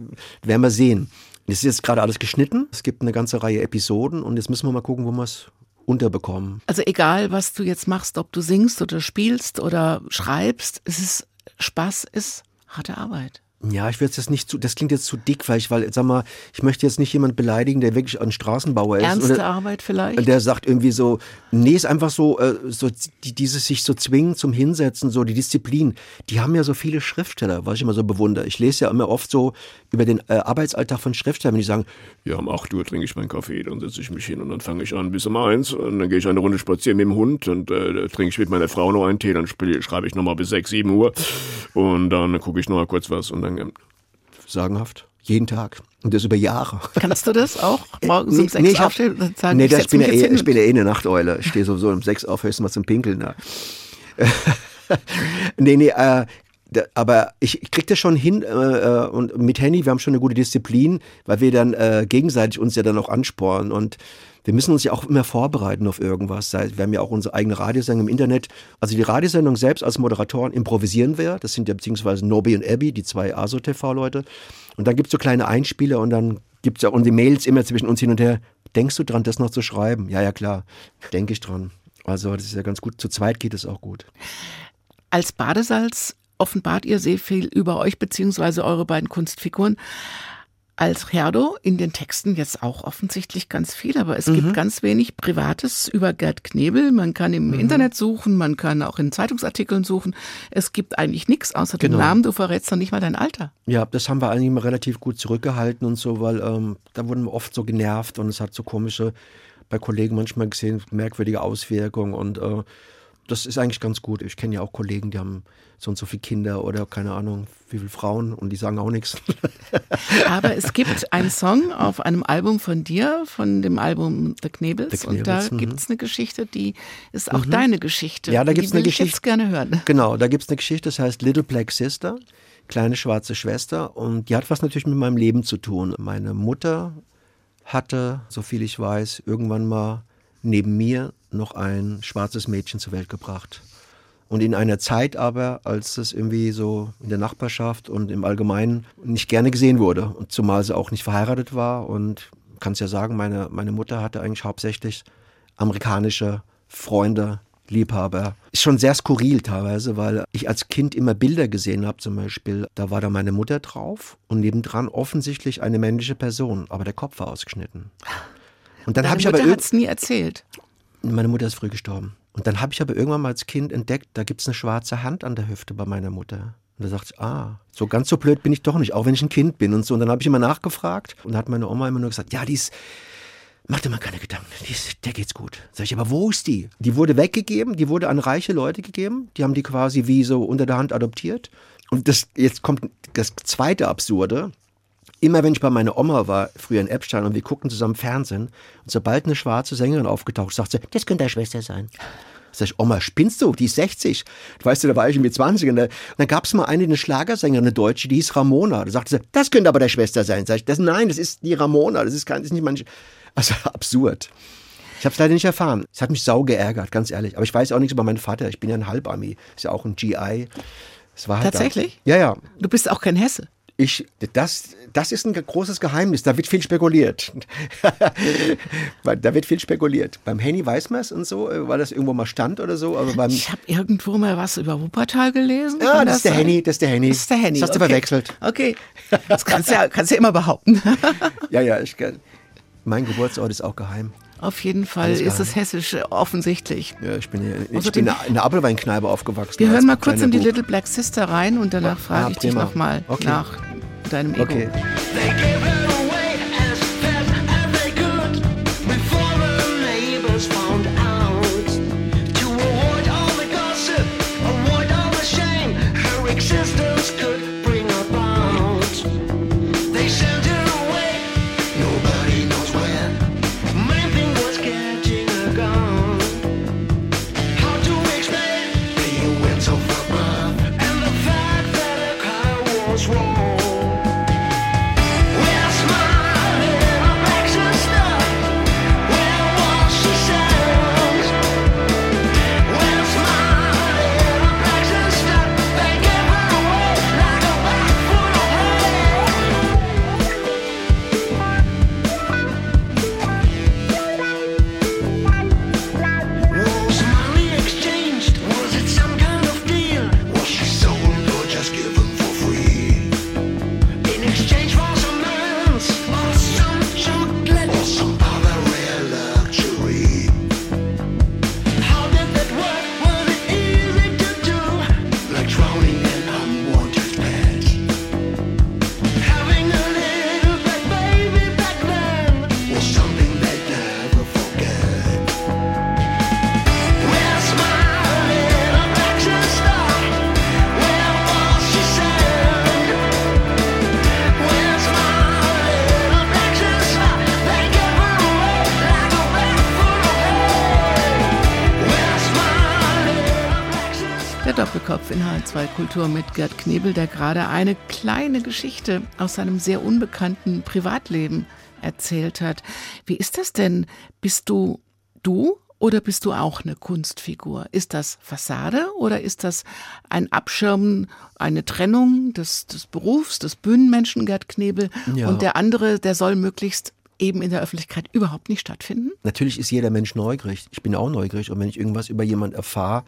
[SPEAKER 3] werden wir sehen. Es ist jetzt gerade alles geschnitten. Es gibt eine ganze Reihe Episoden und jetzt müssen wir mal gucken, wo wir es unterbekommen.
[SPEAKER 2] Also egal, was du jetzt machst, ob du singst oder spielst oder schreibst, es ist Spaß, ist harte Arbeit.
[SPEAKER 3] Ja, ich will jetzt nicht zu, das klingt jetzt zu dick, weil ich, weil, sag mal, ich möchte jetzt nicht jemand beleidigen, der wirklich ein Straßenbauer ist.
[SPEAKER 2] Ernste
[SPEAKER 3] oder
[SPEAKER 2] Arbeit vielleicht?
[SPEAKER 3] der sagt irgendwie so, nee, ist einfach so, äh, so die, dieses sich so zwingen zum Hinsetzen, so die Disziplin. Die haben ja so viele Schriftsteller, was ich immer so bewundere. Ich lese ja immer oft so über den äh, Arbeitsalltag von Schriftstellern, wenn die sagen,
[SPEAKER 7] Ja, um 8 Uhr trinke ich meinen Kaffee, dann setze ich mich hin und dann fange ich an bis um eins und dann gehe ich eine Runde spazieren mit dem Hund und äh, trinke ich mit meiner Frau noch einen Tee, dann spiel, schreibe ich nochmal bis 6, 7 Uhr und dann gucke ich noch mal kurz was und dann ähm,
[SPEAKER 3] sagenhaft, jeden Tag. Und das über Jahre.
[SPEAKER 2] Kannst du das auch? Morgens um sechs
[SPEAKER 3] hab-
[SPEAKER 2] aufstehen und sagen,
[SPEAKER 3] nee,
[SPEAKER 2] ich
[SPEAKER 3] ich, bin ja eh, ich bin ja eh eine Nachteule. Ich stehe sowieso um sechs auf, höchstens mal zum Pinkeln. Ne? nee, nee, äh, aber ich, ich krieg das schon hin äh, äh, und mit Henny, wir haben schon eine gute Disziplin, weil wir dann äh, gegenseitig uns ja dann auch anspornen und wir müssen uns ja auch immer vorbereiten auf irgendwas. Wir haben ja auch unsere eigene Radiosendung im Internet. Also die Radiosendung selbst als Moderatoren improvisieren wir. Das sind ja beziehungsweise Nobby und Abby, die zwei ASO-TV-Leute. Und dann gibt's so kleine Einspieler und dann gibt's ja und die Mails immer zwischen uns hin und her. Denkst du dran, das noch zu schreiben? Ja, ja, klar. Denke ich dran. Also das ist ja ganz gut. Zu zweit geht es auch gut.
[SPEAKER 2] Als Badesalz offenbart ihr sehr viel über euch beziehungsweise eure beiden Kunstfiguren. Als Gerdo in den Texten jetzt auch offensichtlich ganz viel, aber es
[SPEAKER 3] Mhm.
[SPEAKER 2] gibt ganz wenig Privates über Gerd Knebel. Man kann
[SPEAKER 3] Mhm.
[SPEAKER 2] im Internet suchen, man kann auch in Zeitungsartikeln suchen. Es gibt eigentlich nichts außer dem
[SPEAKER 3] Genau.
[SPEAKER 2] Namen. Du verrätst noch nicht mal dein Alter.
[SPEAKER 3] Ja, das haben wir eigentlich immer relativ gut zurückgehalten und so, weil ähm, da wurden wir oft so genervt und es hat so komische, bei Kollegen manchmal gesehen, merkwürdige Auswirkungen und äh, das ist eigentlich ganz gut. Ich kenne ja auch Kollegen, die haben so und so viele Kinder oder keine Ahnung, wie viele Frauen und die sagen auch nichts.
[SPEAKER 2] Aber es gibt einen Song auf einem Album von dir, von dem Album The Knebels,
[SPEAKER 3] The
[SPEAKER 2] und da
[SPEAKER 3] Knebels, mhm.
[SPEAKER 2] gibt es eine Geschichte, die ist auch deine Geschichte.
[SPEAKER 3] Ja, da
[SPEAKER 2] Die
[SPEAKER 3] gibt's eine
[SPEAKER 2] will ich
[SPEAKER 3] Geschichte.
[SPEAKER 2] jetzt gerne hören.
[SPEAKER 3] Genau, da gibt es eine Geschichte, das heißt Little Black Sister, kleine schwarze Schwester. Und die hat was natürlich mit meinem Leben zu tun. Meine Mutter hatte, so viel ich weiß, irgendwann mal neben mir noch ein schwarzes Mädchen zur Welt gebracht. Und in einer Zeit aber, als es irgendwie so in der Nachbarschaft und im Allgemeinen nicht gerne gesehen wurde. Und zumal sie auch nicht verheiratet war. Und kannst ja sagen, meine, meine Mutter hatte eigentlich hauptsächlich amerikanische Freunde, Liebhaber. Ist schon sehr skurril teilweise, weil ich als Kind immer Bilder gesehen habe, zum Beispiel, da war da meine Mutter drauf und nebendran offensichtlich eine männliche Person, aber der Kopf war ausgeschnitten. Und dann habe ich aber
[SPEAKER 2] Mutter hat es nie erzählt.
[SPEAKER 3] Meine Mutter ist früh gestorben. Und dann habe ich aber irgendwann mal als Kind entdeckt, da gibt es eine schwarze Hand an der Hüfte bei meiner Mutter. Und da dachte ich, ah, so ganz so blöd bin ich doch nicht, auch wenn ich ein Kind bin und so. Und dann habe ich immer nachgefragt und da hat meine Oma immer nur gesagt, ja, die ist, mach dir mal keine Gedanken, die ist, der geht's gut. Sag ich, aber wo ist die? Die wurde weggegeben, die wurde an reiche Leute gegeben, die haben die quasi wie so unter der Hand adoptiert. Und das, jetzt kommt das zweite Absurde. Immer wenn ich bei meiner Oma war, früher in Eppstein, und wir guckten zusammen Fernsehen, und sobald eine schwarze Sängerin aufgetaucht ist, sagte sie, das könnte deine Schwester sein. Sag ich, Oma, spinnst du? Die ist 60. Weißt du, da war ich mit 20. Und da- und dann gab es mal eine, eine Schlagersängerin, eine Deutsche, die hieß Ramona. Da sagte sie, das könnte aber der Schwester sein. Sag ich, das, nein, das ist die Ramona. Das ist, kein, das ist nicht manche. Also absurd. Ich habe es leider nicht erfahren. Es hat mich sau geärgert, ganz ehrlich. Aber ich weiß auch nichts über meinen Vater. Ich bin ja ein Halbami. Ist ja auch ein GI. Es war halt
[SPEAKER 2] Tatsächlich?
[SPEAKER 3] Da. Ja, ja.
[SPEAKER 2] Du bist auch kein Hesse.
[SPEAKER 3] Ich, das, das ist ein großes Geheimnis. Da wird viel spekuliert. Da wird viel spekuliert. Beim Henny weiß man es und so, äh, weil das irgendwo mal stand oder so. Aber beim,
[SPEAKER 2] Ich habe irgendwo mal was über Wuppertal gelesen.
[SPEAKER 3] ja,
[SPEAKER 2] Kann
[SPEAKER 3] das ist der
[SPEAKER 2] sein?
[SPEAKER 3] Henny, das ist der Henny.
[SPEAKER 2] Das ist der Henny.
[SPEAKER 3] Das hast du
[SPEAKER 2] okay.
[SPEAKER 3] verwechselt.
[SPEAKER 2] Okay. Das kannst du ja, kannst du ja immer behaupten.
[SPEAKER 3] Ja, ja, ich, mein Geburtsort ist auch geheim.
[SPEAKER 2] Auf jeden Fall ist es hessisch äh, offensichtlich.
[SPEAKER 3] Ja, ich bin, hier, ich
[SPEAKER 2] Außerdem-
[SPEAKER 3] bin in der Apfelweinkneipe aufgewachsen.
[SPEAKER 2] Wir hören mal kurz in die
[SPEAKER 3] Bub.
[SPEAKER 2] Little Black Sister rein und danach frage
[SPEAKER 3] Ah,
[SPEAKER 2] ich dich nochmal
[SPEAKER 3] Okay.
[SPEAKER 2] nach deinem Ego.
[SPEAKER 3] Okay.
[SPEAKER 2] H2 Kultur mit Gerd Knebel, der gerade eine kleine Geschichte aus seinem sehr unbekannten Privatleben erzählt hat. Wie ist das denn? Bist du du oder bist du auch eine Kunstfigur? Ist das Fassade oder ist das ein Abschirmen, eine Trennung des, des Berufs, des Bühnenmenschen Gerd Knebel
[SPEAKER 3] Ja.
[SPEAKER 2] und der andere, der soll möglichst eben in der Öffentlichkeit überhaupt nicht stattfinden?
[SPEAKER 3] Natürlich ist jeder Mensch neugierig. Ich bin auch neugierig. Und wenn ich irgendwas über jemanden erfahre,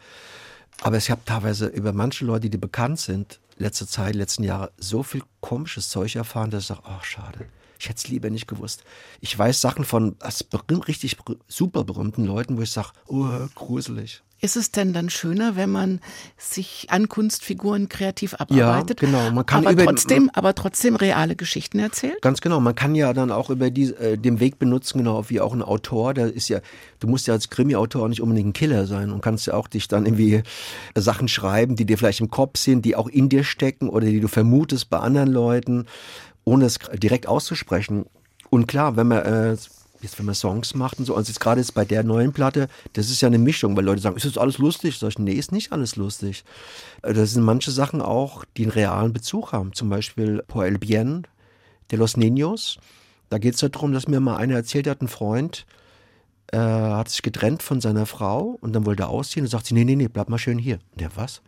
[SPEAKER 3] aber ich habe teilweise über manche Leute, die bekannt sind, letzte Zeit, letzten Jahre, so viel komisches Zeug erfahren, dass ich sage, ach schade. Ich hätte es lieber nicht gewusst. Ich weiß Sachen von als berühmt, richtig super berühmten Leuten, wo ich sage, oh, gruselig.
[SPEAKER 2] Ist es denn dann schöner, wenn man sich an Kunstfiguren kreativ abarbeitet?
[SPEAKER 3] Ja, genau. Man kann
[SPEAKER 2] aber
[SPEAKER 3] über-
[SPEAKER 2] trotzdem, aber trotzdem reale Geschichten erzählt?
[SPEAKER 3] Ganz genau. Man kann ja dann auch über die, äh, den Weg benutzen, genau wie auch ein Autor. Der ist ja, du musst ja als Krimi-Autor auch nicht unbedingt ein Killer sein und kannst ja auch dich dann irgendwie äh, Sachen schreiben, die dir vielleicht im Kopf sind, die auch in dir stecken oder die du vermutest bei anderen Leuten, ohne es direkt auszusprechen. Und klar, wenn man äh, jetzt wenn man Songs macht und so, also jetzt gerade jetzt bei der neuen Platte, das ist ja eine Mischung, weil Leute sagen, ist das alles lustig? Sag ich, nee, ist nicht alles lustig. Äh, Das sind manche Sachen auch, die einen realen Bezug haben. Zum Beispiel Por el Bien de los Niños. Da geht es darum, dass mir mal einer erzählt hat, ein Freund äh, hat sich getrennt von seiner Frau und dann wollte er ausziehen und sagt sie, nee, nee, nee, bleib mal schön hier. Und der, was?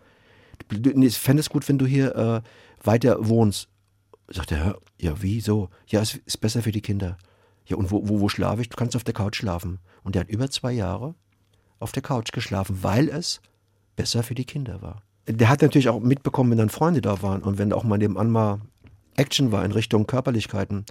[SPEAKER 3] Ich fände es gut, wenn du hier äh, weiter wohnst. Sagt er, ja, wie, so? Ja, es ist besser für die Kinder. Ja, und wo, wo, wo schlafe ich? Du kannst auf der Couch schlafen. Und der hat über zwei Jahre auf der Couch geschlafen, weil es besser für die Kinder war. Der hat natürlich auch mitbekommen, wenn dann Freunde da waren und wenn auch mal nebenan mal Action war in Richtung Körperlichkeiten.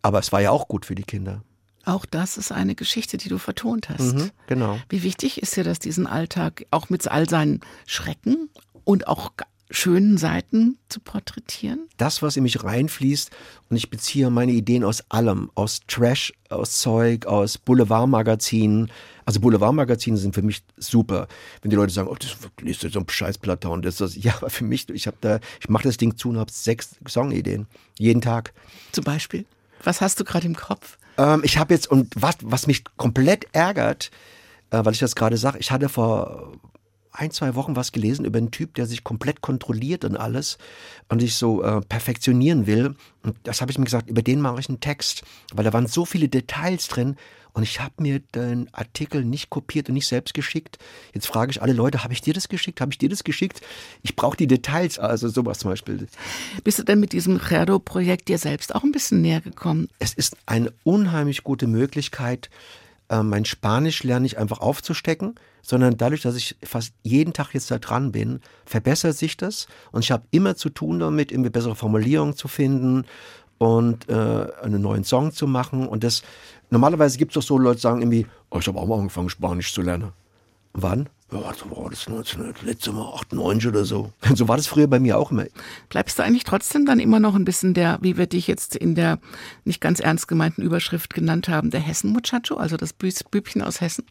[SPEAKER 3] Aber es war ja auch gut für die Kinder.
[SPEAKER 2] Auch das ist eine Geschichte, die du vertont hast.
[SPEAKER 3] Mhm, genau.
[SPEAKER 2] Wie wichtig ist dir das, diesen Alltag auch mit all seinen Schrecken und auch schönen Seiten zu porträtieren?
[SPEAKER 3] das, was in mich reinfließt, und ich beziehe meine Ideen aus allem, aus Trash, aus Zeug, aus Boulevardmagazinen. Also Boulevardmagazine sind für mich super. Wenn die Leute sagen, oh, das liest du so ein Scheißblatter und das, das, ja, aber für mich, ich habe da, ich mache das Ding zu und habe sechs Songideen. Jeden Tag.
[SPEAKER 2] Zum Beispiel. Was hast du gerade im Kopf?
[SPEAKER 3] Ähm, ich habe jetzt, und was, was mich komplett ärgert, äh, weil ich das gerade sage, ich hatte vor ein, zwei Wochen was gelesen über einen Typ, der sich komplett kontrolliert und alles und sich so äh, perfektionieren will. Und das habe ich mir gesagt, über den mache ich einen Text, weil da waren so viele Details drin und ich habe mir den Artikel nicht kopiert und nicht selbst geschickt. Jetzt frage ich alle Leute, habe ich dir das geschickt? Habe ich dir das geschickt? Ich brauche die Details, also sowas zum Beispiel.
[SPEAKER 2] Bist du denn mit diesem Gerdo-Projekt dir selbst auch ein bisschen näher gekommen?
[SPEAKER 3] es ist eine unheimlich gute Möglichkeit, äh, mein Spanisch lernen nicht einfach aufzustecken, sondern dadurch, dass ich fast jeden Tag jetzt da dran bin, verbessert sich das und ich habe immer zu tun damit, irgendwie bessere Formulierungen zu finden und äh, einen neuen Song zu machen und das normalerweise gibt es doch so Leute, die sagen irgendwie, oh, ich habe auch mal angefangen Spanisch zu lernen. Wann? Ja, so war das 19, letzte Mal 98 oder so. So war das früher bei mir auch immer.
[SPEAKER 2] Bleibst du eigentlich trotzdem dann immer noch ein bisschen der, wie wir dich jetzt in der nicht ganz ernst gemeinten Überschrift genannt haben, der Hessen-Muchacho, also das Bü- Bübchen aus Hessen?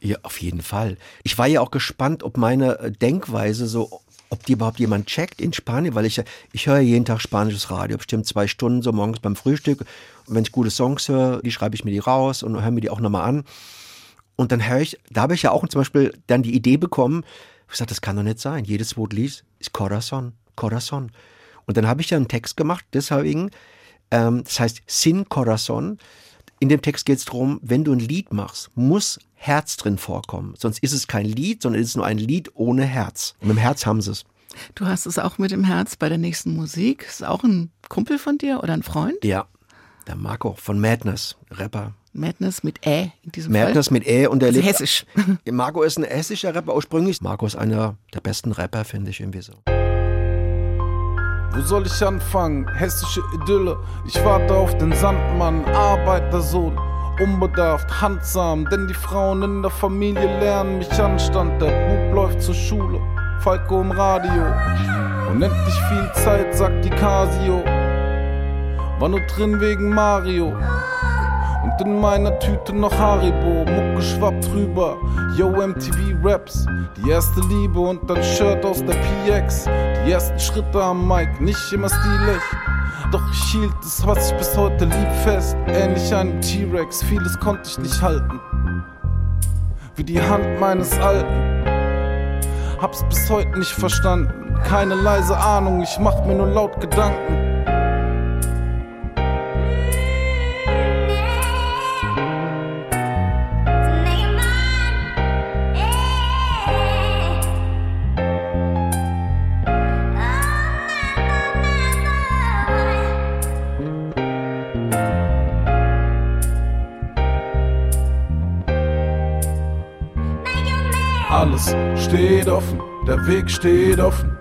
[SPEAKER 3] Ja, auf jeden Fall. Ich war ja auch gespannt, ob meine äh, Denkweise so, ob die überhaupt jemand checkt in Spanien, weil ich ja, ich höre jeden Tag spanisches Radio, bestimmt zwei Stunden so morgens beim Frühstück. Und wenn ich gute Songs höre, die schreibe ich mir die raus und höre mir die auch nochmal an. Und dann höre ich, da habe ich ja auch zum Beispiel dann die Idee bekommen, ich gesagt, das kann doch nicht sein. Jedes Wort liest ist Corazon, Corazon. Und dann habe ich ja einen Text gemacht, deswegen, ähm, das heißt Sin Corazon. In dem Text geht es darum, wenn du ein Lied machst, muss Herz drin vorkommen. Sonst ist es kein Lied, sondern es ist nur ein Lied ohne Herz. Und mit dem Herz haben sie es.
[SPEAKER 2] Du hast es auch mit dem Herz bei der nächsten Musik. Ist auch ein Kumpel von dir oder ein Freund?
[SPEAKER 3] Ja, der Marco von Madness, Rapper.
[SPEAKER 2] Madness mit Ä in diesem
[SPEAKER 3] Madness mit Ä und der
[SPEAKER 2] Also
[SPEAKER 3] lebt-
[SPEAKER 2] hessisch.
[SPEAKER 3] Marco ist ein hessischer Rapper ursprünglich. Marco ist einer der besten Rapper, finde ich irgendwie so.
[SPEAKER 8] Wo soll ich anfangen? Hessische Idylle. Ich warte auf den Sandmann, Arbeitersohn. Unbedarft, handsam, denn die Frauen in der Familie lernen mich Anstand. Der Bub läuft zur Schule, Falco im Radio. Unendlich viel Zeit, sagt die Casio. War nur drin wegen Mario. In meiner Tüte noch Haribo, Mucke schwappt rüber. Yo, MTV Raps, die erste Liebe und dann Shirt aus der PX. Die ersten Schritte am Mic, nicht immer stilig. Doch ich hielt es, was ich bis heute lieb, fest. Ähnlich einem T-Rex, vieles konnte ich nicht halten. Wie die Hand meines Alten. Hab's bis heute nicht verstanden. Keine leise Ahnung, ich mach mir nur laut Gedanken. Der Weg steht offen.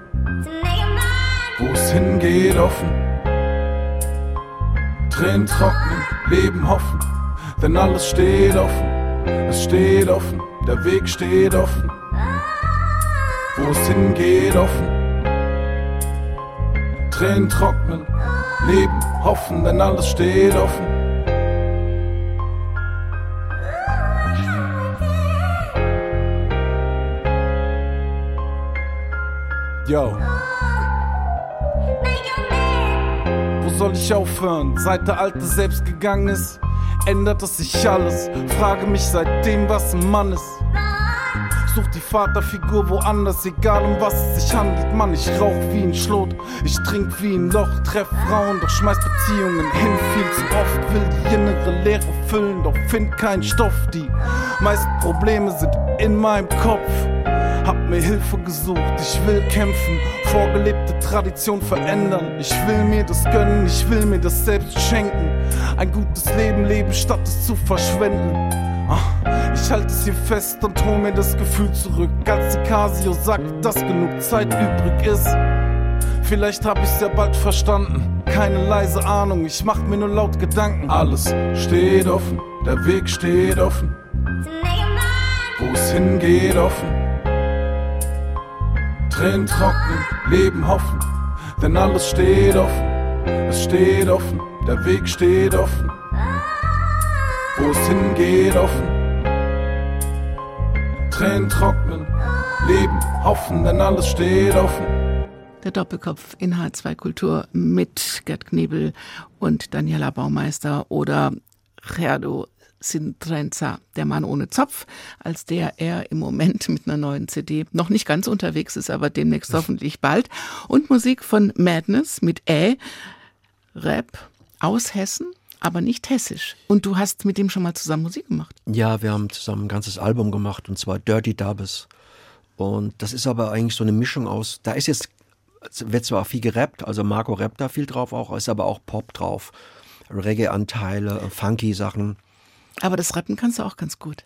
[SPEAKER 8] Wo es hingeht offen. Tränen trocknen, Leben hoffen, denn alles steht offen. Es steht offen, der Weg steht offen. wo es hingeht offen. Tränen trocknen, Leben hoffen, denn alles steht offen. Yo. Wo soll ich aufhören? Seit der Alte selbst gegangen ist, ändert es sich alles. Frage mich seitdem, was ein Mann ist. Such die Vaterfigur woanders, egal um was es sich handelt. Mann, ich rauch wie ein Schlot, ich trink wie ein Loch, treff Frauen, doch schmeiß Beziehungen hin. Viel zu oft will die innere Leere füllen, doch find keinen Stoff. Die meisten Probleme sind in meinem Kopf hab mir Hilfe gesucht, ich will kämpfen, vorgelebte Tradition verändern. Ich will mir das gönnen, ich will mir das selbst schenken. Ein gutes Leben leben, statt es zu verschwenden. Ah, ich halte es hier fest und hol mir das Gefühl zurück, als die Casio sagt, dass genug Zeit übrig ist. Vielleicht hab ich's ja bald verstanden. Keine leise Ahnung, ich mach mir nur laut Gedanken. Alles steht offen, der Weg steht offen. Wo es hingeht offen. Tränen trocknen, Leben hoffen, denn alles steht offen, es steht offen, der Weg steht offen. Wo es hingeht offen. Tränen trocknen, Leben hoffen, denn alles steht offen.
[SPEAKER 2] Der Doppelkopf in H2 Kultur mit Gerd Knebel und Daniela Baumeister oder Gerdo Sintrenza, der Mann ohne Zopf, als der er im Moment mit einer neuen CD noch nicht ganz unterwegs ist, aber demnächst hoffentlich bald. Und Musik von Madness mit Ä, Rap aus Hessen, aber nicht hessisch. Und du hast mit ihm schon mal zusammen Musik gemacht.
[SPEAKER 3] Ja, wir haben zusammen ein ganzes Album gemacht und zwar Dirty Dubs. Und das ist aber eigentlich so eine Mischung aus, da ist jetzt, wird zwar viel gerappt, also Marco rappt da viel drauf auch, ist aber auch Pop drauf. Reggae-Anteile, funky Sachen.
[SPEAKER 2] Aber das Rappen kannst du auch ganz gut.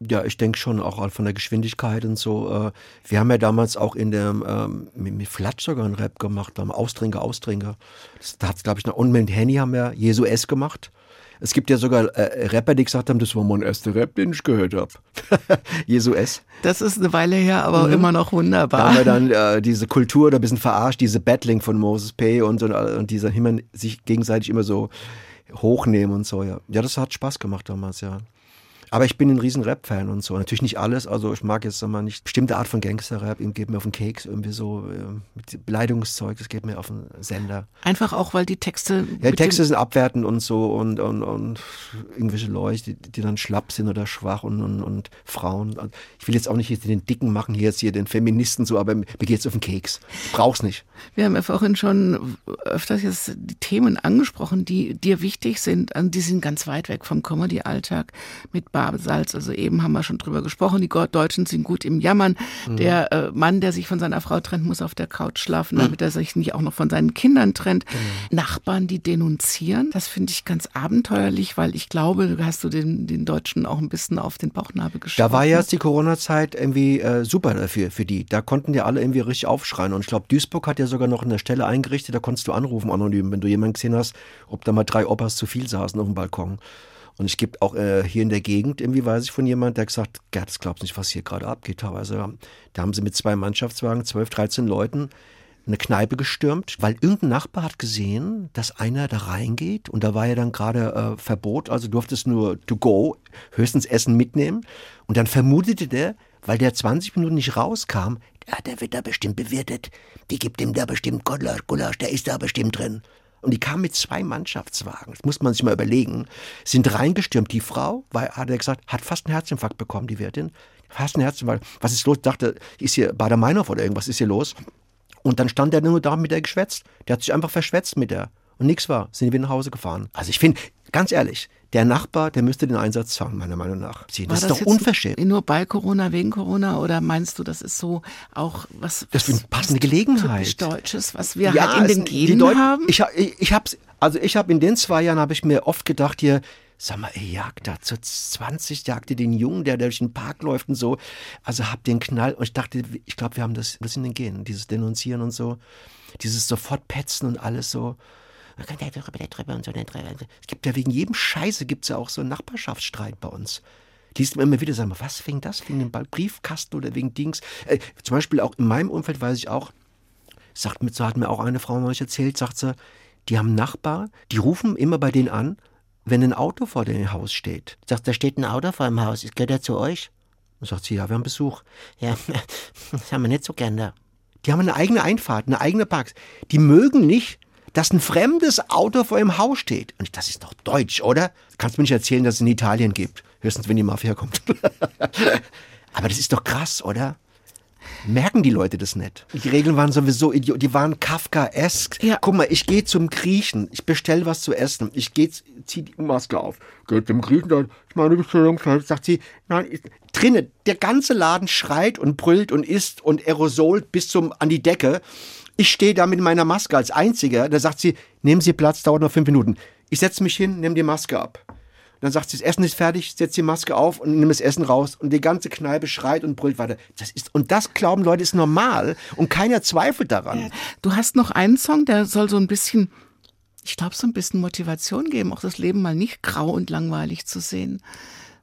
[SPEAKER 3] Ja, ich denke schon auch von der Geschwindigkeit und so. äh, Wir haben ja damals auch in dem, ähm, mit, Flatsch sogar einen Rap gemacht, haben Austrinker, Austrinker. Das, da hat's glaube ich, noch, und mit Henny haben wir Jesu S gemacht. Es gibt ja sogar äh, Rapper, die gesagt haben, das war mein erster Rap, den ich gehört habe. Jesu S.
[SPEAKER 2] Das ist eine Weile her, aber
[SPEAKER 3] Mhm.
[SPEAKER 2] immer noch
[SPEAKER 3] Da
[SPEAKER 2] wunderbar.
[SPEAKER 3] haben wir dann äh, diese Kultur da ein bisschen verarscht, diese Battling von Moses P. und, so, und dieser immer sich gegenseitig immer so hochnehmen und so, ja. Ja, das hat Spaß gemacht damals, ja. Aber ich bin ein riesen Rap-Fan und so. Natürlich nicht alles, also ich mag jetzt sag mal nicht bestimmte Art von Gangster-Rap, ihm geht mir auf den Keks, irgendwie so äh, mit Beleidigungszeug, das geht mir auf den Sender.
[SPEAKER 2] Einfach auch, weil die Texte.
[SPEAKER 3] Ja,
[SPEAKER 2] mit
[SPEAKER 3] Texte sind abwertend und so und, und, und irgendwelche Leute, die, die dann schlapp sind oder schwach und, und, und Frauen. Ich will jetzt auch nicht jetzt den Dicken machen, hier jetzt hier den Feministen so, aber mir geht's auf den Keks. Ich brauch's nicht.
[SPEAKER 2] Wir haben ja vorhin schon öfters jetzt die Themen angesprochen, die dir wichtig sind. Also die sind ganz weit weg vom Comedy-Alltag mit Barbesalz. Also eben haben wir schon drüber gesprochen. Die Deutschen sind gut im Jammern. Der äh, Mann, der sich von seiner Frau trennt, muss auf der Couch schlafen, damit er sich nicht auch noch von seinen Kindern trennt. Nachbarn, die denunzieren. Das finde ich ganz abenteuerlich, weil ich glaube, du hast du den, den Deutschen auch ein bisschen auf den Bauchnabel geschossen.
[SPEAKER 3] Da war ja jetzt die Corona-Zeit irgendwie äh, super dafür, für die. Da konnten die alle irgendwie richtig aufschreien. Und ich glaube, Duisburg hat ja sogar noch eine Stelle eingerichtet, da konntest du anrufen anonym, wenn du jemanden gesehen hast, ob da mal drei Opas zu viel saßen auf dem Balkon. Und es gibt auch äh, hier in der Gegend, irgendwie weiß ich von jemand, der gesagt, Gerd, das glaubst nicht, was hier gerade abgeht. Teilweise, da haben sie mit zwei Mannschaftswagen, 12, 13 Leuten eine Kneipe gestürmt, weil irgendein Nachbar hat gesehen, dass einer da reingeht und da war ja dann gerade äh, Verbot, also durftest nur to go, höchstens Essen mitnehmen und dann vermutete der, weil der 20 Minuten nicht rauskam, ja, der wird da bestimmt bewirtet, die gibt ihm da bestimmt Gulasch, Gulasch, der ist da bestimmt drin. Und die kamen mit zwei Mannschaftswagen, das muss man sich mal überlegen, sind reingestürmt. Die Frau, weil, hat er gesagt, hat fast einen Herzinfarkt bekommen, die Wirtin. Fast einen Herzinfarkt. Was ist los? Dachte, ist hier Bader-Meinhof oder irgendwas, ist hier los? Und dann stand er nur da mit der geschwätzt. Der hat sich einfach verschwätzt mit der. Und nichts war. Sind wir nach Hause gefahren. Also ich finde, ganz ehrlich, der Nachbar, der müsste den Einsatz zahlen, meiner Meinung nach. Das
[SPEAKER 2] War
[SPEAKER 3] ist doch unverschämt.
[SPEAKER 2] Nur bei Corona, wegen Corona oder meinst du, das ist so auch was,
[SPEAKER 3] Das ist eine passende Gelegenheit.
[SPEAKER 2] typisch Deutsches, was wir halt in den Genen haben?
[SPEAKER 3] Ich, ich, ich hab's, also ich habe in den zwei Jahren habe ich mir oft gedacht hier, sag mal, ihr jagt da zu 20, jagt ihr den Jungen, der durch den Park läuft und so. Also habt den Knall. Und ich dachte, ich glaube, wir haben das, das in den Genen, dieses Denunzieren und so, dieses sofort Petzen und alles so. Und so. Es gibt ja wegen jedem Scheiße gibt's ja auch so einen Nachbarschaftsstreit bei uns. liest man immer wieder, sagen wir, was wegen das? Wegen dem Briefkasten oder wegen Dings? Äh, zum Beispiel auch in meinem Umfeld weiß ich auch, sagt mir, so hat mir auch eine Frau mal erzählt, sagt sie, die haben Nachbar, die rufen immer bei denen an, wenn ein Auto vor dem Haus steht. Sagt, da steht ein Auto vor dem Haus, gehört er zu euch? Dann sagt sie, ja, wir haben Besuch. Ja, das haben wir nicht so gern da. Die haben eine eigene Einfahrt, eine eigene Parks. Die mögen nicht, dass ein fremdes Auto vor ihrem Haus steht. Und das ist doch deutsch, oder? Kannst du mir nicht erzählen, dass es in Italien gibt. Höchstens, wenn die Mafia kommt. Aber das ist doch krass, oder? merken die Leute das nicht. Die Regeln waren sowieso idiot, die waren Kafkaesk. Ja. Guck mal, ich gehe zum Griechen, ich bestelle was zu essen, ich gehe, zieh die Maske auf, gehe zum Griechen, dann ist meine Bestellung sagt sie, nein, drinnen, der ganze Laden schreit und brüllt und isst und aerosolt bis zum an die Decke. Ich stehe da mit meiner Maske als Einziger, da sagt sie, nehmen Sie Platz, dauert noch fünf Minuten. Ich setze mich hin, nehme die Maske ab dann sagt sie, das Essen ist fertig, setzt die Maske auf und nimmt das Essen raus und die ganze Kneipe schreit und brüllt weiter. Das ist, und das glauben Leute ist normal und keiner zweifelt daran.
[SPEAKER 2] Du hast noch einen Song, der soll so ein bisschen, ich glaube, so ein bisschen Motivation geben, auch das Leben mal nicht grau und langweilig zu sehen,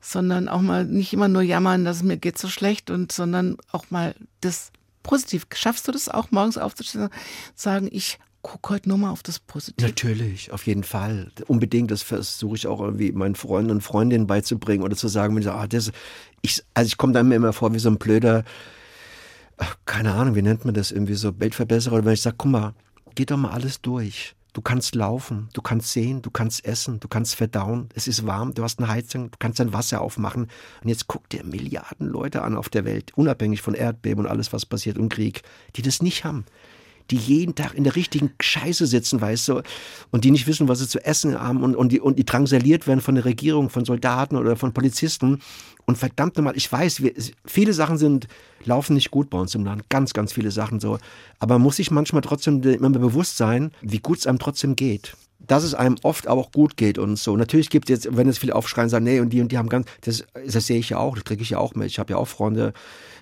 [SPEAKER 2] sondern auch mal nicht immer nur jammern, dass es mir geht so schlecht und, sondern auch mal das positiv. Schaffst du das auch morgens aufzustehen und sagen, ich guck heute nur mal auf das Positive.
[SPEAKER 3] Natürlich, auf jeden Fall. Unbedingt, das versuche ich auch irgendwie meinen Freunden und Freundinnen beizubringen oder zu sagen, wenn ich, ah, das, ich, also ich komme da mir immer vor wie so ein blöder, keine Ahnung, wie nennt man das, irgendwie so Weltverbesserer, oder wenn ich sage, guck mal, geh doch mal alles durch. Du kannst laufen, du kannst sehen, du kannst essen, du kannst verdauen, es ist warm, du hast eine Heizung, du kannst dein Wasser aufmachen. Und jetzt guck dir Milliarden Leute an auf der Welt, unabhängig von Erdbeben und alles, was passiert und Krieg, die das nicht haben die jeden Tag in der richtigen Scheiße sitzen, weißt du, und die nicht wissen, was sie zu essen haben und, und, die, und die drangsaliert werden von der Regierung, von Soldaten oder von Polizisten. Und verdammt nochmal, ich weiß, wir, viele Sachen sind, laufen nicht gut bei uns im Land, ganz, ganz viele Sachen so. Aber man muss sich manchmal trotzdem immer bewusst sein, wie gut es einem trotzdem geht dass es einem oft auch gut geht und so. Natürlich gibt es jetzt, wenn es viele aufschreien, sagen, nee, und die und die haben ganz, das, das sehe ich ja auch, das kriege ich ja auch mit. Ich habe ja auch Freunde,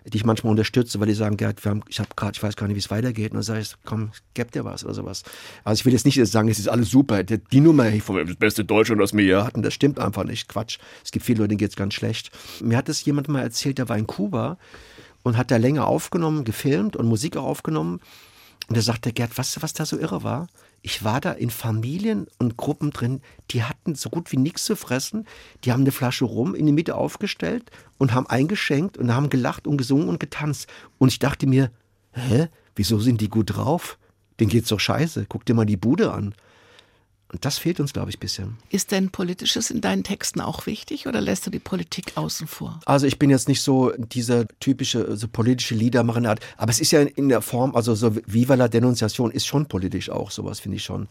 [SPEAKER 3] die ich manchmal unterstütze, weil die sagen, Gerd, wir haben, ich habe gerade, ich weiß gar nicht, wie es weitergeht. Und dann sage ich, komm, gib dir was oder sowas. Also ich will jetzt nicht sagen, es ist alles super. Die Nummer vom das beste Deutschland, was wir hier hatten, das stimmt einfach nicht. Quatsch. Es gibt viele Leute, denen geht es ganz schlecht. Mir hat das jemand mal erzählt, der war in Kuba und hat da länger aufgenommen, gefilmt und Musik auch aufgenommen. Und er sagte, Gerd, weißt du, was da so irre war? Ich war da in Familien und Gruppen drin, die hatten so gut wie nichts zu fressen. Die haben eine Flasche rum in die Mitte aufgestellt und haben eingeschenkt und haben gelacht und gesungen und getanzt. Und ich dachte mir, hä, wieso sind die gut drauf? Den geht's doch scheiße. Guck dir mal die Bude an. Und das fehlt uns, glaube ich, ein bisschen.
[SPEAKER 2] Ist denn Politisches in deinen Texten auch wichtig oder lässt du die Politik außen vor?
[SPEAKER 3] Also ich bin jetzt nicht so dieser typische so politische Liedermacher, aber es ist ja in der Form, also so Viva la Denunziation ist schon politisch auch, sowas finde ich schon.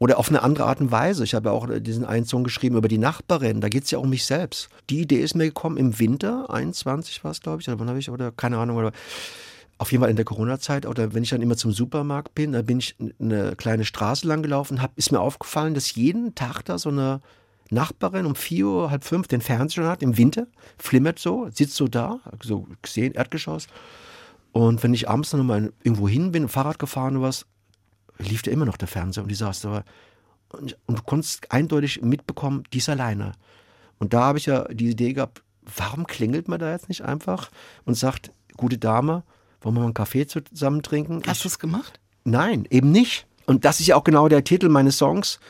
[SPEAKER 3] Oder auf eine andere Art und Weise. Ich habe ja auch diesen einen Song geschrieben über die Nachbarin, da geht es ja um mich selbst. Die Idee ist mir gekommen im Winter, 21 war es, glaube ich, oder wann habe ich, oder keine Ahnung, oder auf jeden Fall in der Corona-Zeit oder wenn ich dann immer zum Supermarkt bin, dann bin ich eine kleine Straße lang gelaufen, hab, ist mir aufgefallen, dass jeden Tag da so eine Nachbarin um vier Uhr, halb fünf den Fernseher hat im Winter, flimmert so, sitzt so da, so gesehen, Erdgeschoss. Und wenn ich abends noch mal irgendwo hin bin, Fahrrad gefahren oder was, lief da immer noch der Fernseher und die saß da. Und, und du konntest eindeutig mitbekommen, die ist alleine. Und da habe ich ja die Idee gehabt, warum klingelt man da jetzt nicht einfach und sagt, gute Dame, wollen wir mal einen Kaffee zusammen trinken?
[SPEAKER 2] Hast du es gemacht?
[SPEAKER 3] Nein, eben nicht. Und das ist ja auch genau der Titel meines Songs,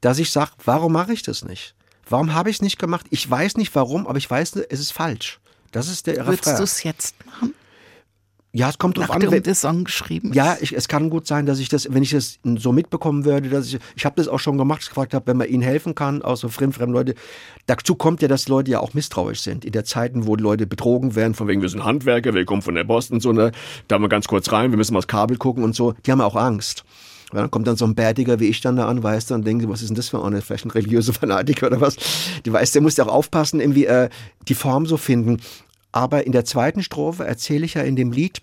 [SPEAKER 3] dass ich sage, warum mache ich das nicht? Warum habe ich es nicht gemacht? Ich weiß nicht warum, aber ich weiß, es ist falsch. Das ist der
[SPEAKER 2] Würdest du es jetzt machen?
[SPEAKER 3] Ja, es kommt drauf
[SPEAKER 2] an. Wenn der Song geschrieben.
[SPEAKER 3] Ja, ich, es kann gut sein, dass ich das, wenn ich das so mitbekommen würde, dass ich, ich habe das auch schon gemacht, gefragt habe, wenn man ihnen helfen kann, auch so fremd, fremd Leute. Dazu kommt ja, dass Leute ja auch misstrauisch sind. In der Zeiten, wo Leute betrogen werden, von wegen, wir sind Handwerker, wir kommen von der Boston, so, ne, da mal ganz kurz rein, wir müssen mal das Kabel gucken und so. Die haben auch Angst. Und dann kommt dann so ein Bärtiger wie ich dann da an, weiß dann, denkt, was ist denn das für eine, vielleicht ein religiöser Fanatiker oder was? Die weiß, der muss ja auch aufpassen, irgendwie äh, die Form so finden. Aber in der zweiten Strophe erzähle ich ja in dem Lied,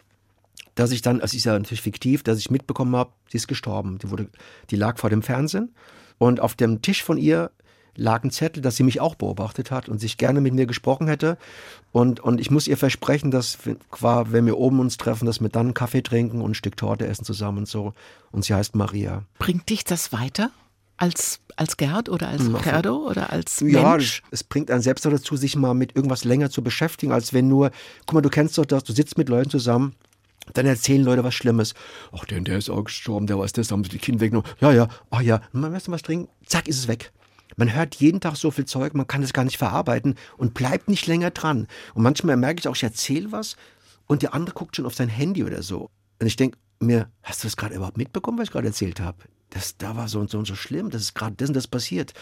[SPEAKER 3] dass ich dann, es ist ja natürlich fiktiv, dass ich mitbekommen habe, sie ist gestorben. Die, wurde, die lag vor dem Fernsehen und auf dem Tisch von ihr lag ein Zettel, dass sie mich auch beobachtet hat und sich gerne mit mir gesprochen hätte. Und, und ich muss ihr versprechen, dass, wenn wir oben uns treffen, dass wir dann einen Kaffee trinken und ein Stück Torte essen zusammen und so. Und sie heißt Maria.
[SPEAKER 2] Bringt dich das weiter? als, als Gerd oder als Gerdo oder als
[SPEAKER 3] Ja,
[SPEAKER 2] Mensch?
[SPEAKER 3] das- es bringt einen selbst dazu, sich mal mit irgendwas länger zu beschäftigen, als wenn nur, guck mal, du kennst doch das, du sitzt mit Leuten zusammen, dann erzählen Leute was Schlimmes. Ach, der, der ist auch gestorben, der weiß das, haben sie die Kinder weggenommen. Ja, ja, ach ja, man möchte was trinken, zack, ist es weg. Man hört jeden Tag so viel Zeug, man kann es gar nicht verarbeiten und bleibt nicht länger dran. Und manchmal merke ich auch, ich erzähle was und der andere guckt schon auf sein Handy oder so. Und ich denke mir, hast du das gerade überhaupt mitbekommen, was ich gerade erzählt habe? Das, da war so und so und so schlimm, das ist gerade das und das passiert.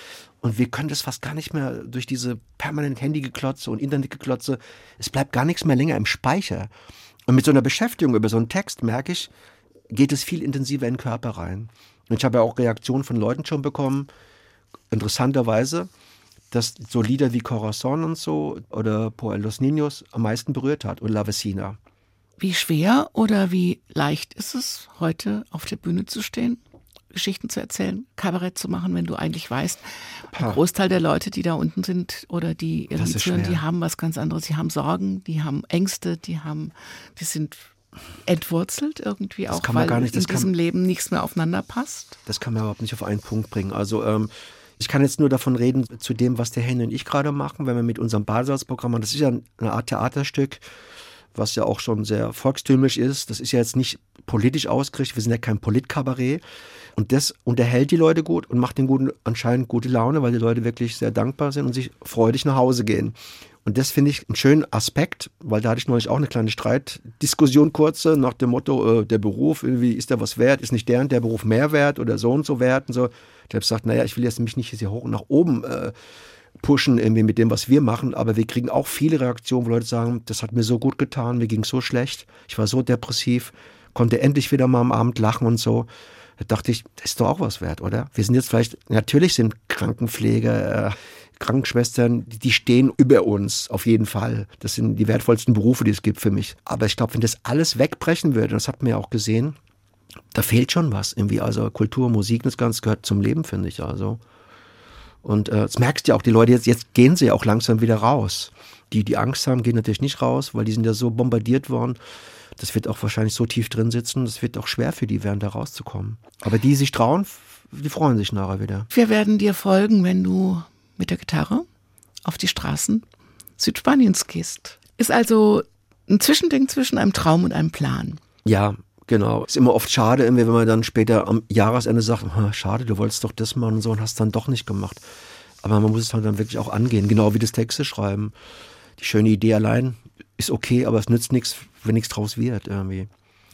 [SPEAKER 3] Und wir können das fast gar nicht mehr durch diese permanent Handygeklotze und Internetgeklotze, es bleibt gar nichts mehr länger im Speicher. Und mit so einer Beschäftigung über so einen Text merke ich, geht es viel intensiver in den Körper rein. Und ich habe ja auch Reaktionen von Leuten schon bekommen, interessanterweise, dass so Lieder wie Corazon und so oder Por los Niños am meisten berührt hat und La Vecina.
[SPEAKER 2] Wie schwer oder wie leicht ist es, heute auf der Bühne zu stehen, Geschichten zu erzählen, Kabarett zu machen, wenn du eigentlich weißt, ein
[SPEAKER 3] Pah.
[SPEAKER 2] Großteil der Leute, die da unten sind oder die
[SPEAKER 3] Das
[SPEAKER 2] irgendwie zuhören, die haben was ganz anderes. Die haben Sorgen, die haben Ängste, die haben, die sind entwurzelt irgendwie auch,
[SPEAKER 3] kann man
[SPEAKER 2] weil
[SPEAKER 3] nicht,
[SPEAKER 2] in
[SPEAKER 3] das kann-
[SPEAKER 2] diesem Leben nichts mehr aufeinander passt.
[SPEAKER 3] Das kann man überhaupt nicht auf einen Punkt bringen. Also ähm, ich kann jetzt nur davon reden, zu dem, was der Henny und ich gerade machen, wenn wir mit unserem Badesalzprogramm machen. Das ist ja eine Art Theaterstück, was ja auch schon sehr volkstümlich ist. Das ist ja jetzt nicht politisch ausgerichtet. Wir sind ja kein Politkabarett. Und das unterhält die Leute gut und macht den guten, anscheinend gute Laune, weil die Leute wirklich sehr dankbar sind und sich freudig nach Hause gehen. Und das finde ich einen schönen Aspekt, weil da hatte ich neulich auch eine kleine Streitdiskussion kurze nach dem Motto, äh, der Beruf, irgendwie ist der was wert, ist nicht der und der Beruf mehr wert oder so und so wert und so. Ich habe gesagt, naja, ich will jetzt mich nicht hier hoch nach oben äh, pushen irgendwie mit dem, was wir machen, aber wir kriegen auch viele Reaktionen, wo Leute sagen, das hat mir so gut getan, mir ging so schlecht, ich war so depressiv, konnte endlich wieder mal am Abend lachen und so. Da dachte ich, das ist doch auch was wert, oder? Wir sind jetzt vielleicht, natürlich sind Krankenpfleger, äh, Krankenschwestern, die, stehen über uns, auf jeden Fall. Das sind die wertvollsten Berufe, die es gibt für mich. Aber ich glaube, wenn das alles wegbrechen würde, das hat man ja auch gesehen, da fehlt schon was irgendwie. Also Kultur, Musik, das Ganze gehört zum Leben, finde ich. Also. Und äh, das merkst du ja auch, die Leute jetzt, jetzt gehen sie ja auch langsam wieder raus. Die, die Angst haben, gehen natürlich nicht raus, weil die sind ja so bombardiert worden. Das wird auch wahrscheinlich so tief drin sitzen, das wird auch schwer für die werden, da rauszukommen. Aber die sich trauen, die freuen sich nachher wieder.
[SPEAKER 2] Wir werden dir folgen, wenn du mit der Gitarre auf die Straßen Südspaniens gehst. Ist also ein Zwischending zwischen einem Traum und einem Plan.
[SPEAKER 3] Ja, genau. Ist immer oft schade, wenn man dann später am Jahresende sagt, "Ah, schade, du wolltest doch das machen und so und hast dann doch nicht gemacht. Aber man muss es halt dann wirklich auch angehen, genau wie das Texte schreiben. Die schöne Idee allein ist okay, aber es nützt nichts, wenn nichts draus wird irgendwie.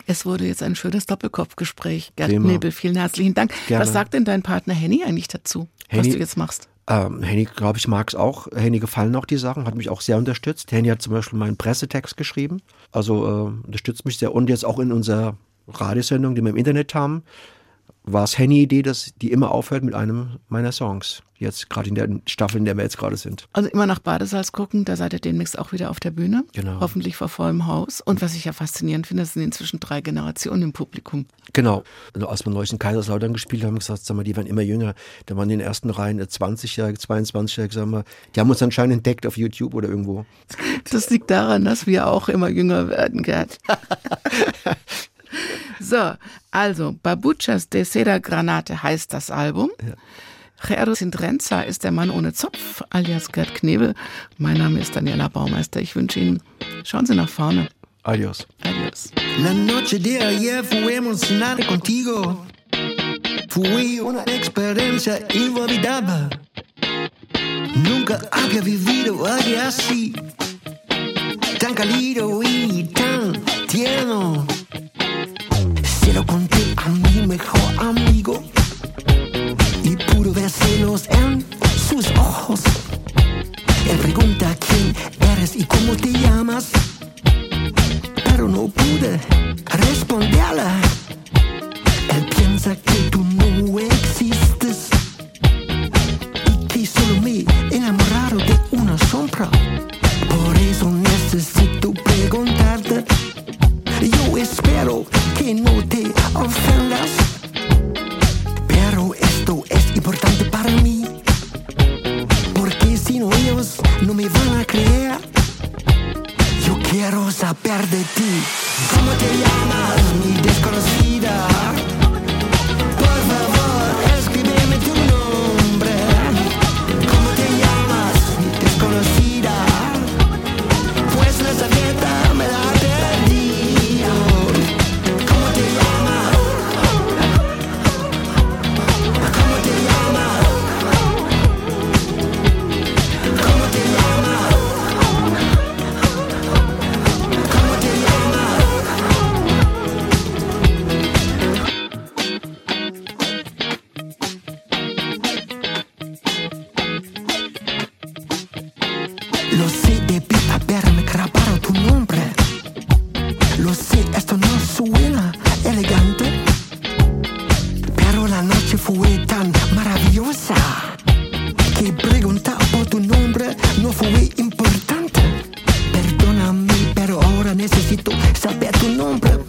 [SPEAKER 2] Es wurde jetzt ein schönes Doppelkopfgespräch. Gerd
[SPEAKER 3] Prima.
[SPEAKER 2] Nebel, vielen herzlichen Dank.
[SPEAKER 3] Gerne.
[SPEAKER 2] Was sagt denn dein Partner Henny eigentlich dazu, was
[SPEAKER 3] Henny-
[SPEAKER 2] du jetzt machst?
[SPEAKER 3] Ähm, Henny, glaube ich, mag es auch. Henny gefallen auch die Sachen, hat mich auch sehr unterstützt. Henny hat zum Beispiel meinen Pressetext geschrieben, also äh, unterstützt mich sehr. Und jetzt auch in unserer Radiosendung, die wir im Internet haben, war es Henny Idee, dass die immer aufhört mit einem meiner Songs. Jetzt gerade in der Staffel, in der wir jetzt gerade sind.
[SPEAKER 2] Also immer nach Badesalz gucken, da seid ihr demnächst auch wieder auf der Bühne.
[SPEAKER 3] Genau.
[SPEAKER 2] Hoffentlich vor vollem Haus. Und was ich ja faszinierend finde, das sind inzwischen drei Generationen im Publikum.
[SPEAKER 3] Genau. Also als wir neulich in Kaiserslautern gespielt haben, haben wir gesagt, sag mal, die waren immer jünger. Da waren in den ersten Reihen 20-Jährige, 22-Jährige, sagen wir, die haben uns anscheinend entdeckt auf YouTube oder irgendwo.
[SPEAKER 2] Das liegt daran, dass wir auch immer jünger werden, Gerd. so, also, Babuchas de Seda Granate heißt das Album. Gerdo Sindrenza ist der Mann ohne Zopf, alias Gerd Knebel. Mein Name ist Daniela Baumeister. Ich wünsche Ihnen, schauen Sie nach vorne.
[SPEAKER 3] Adios.
[SPEAKER 2] Adios.
[SPEAKER 4] La noche de ayer fue emocionante contigo. Fue una experiencia inolvidable. Nunca había vivido algo así. Tan cálido y tan tierno. Lo conté a mi mejor amigo. Y pudo ver celos en sus ojos. Él pregunta quién eres y cómo te llamas pero no pude La noche fue tan maravillosa que preguntar por tu nombre no fue importante. Perdóname, pero ahora necesito saber tu nombre.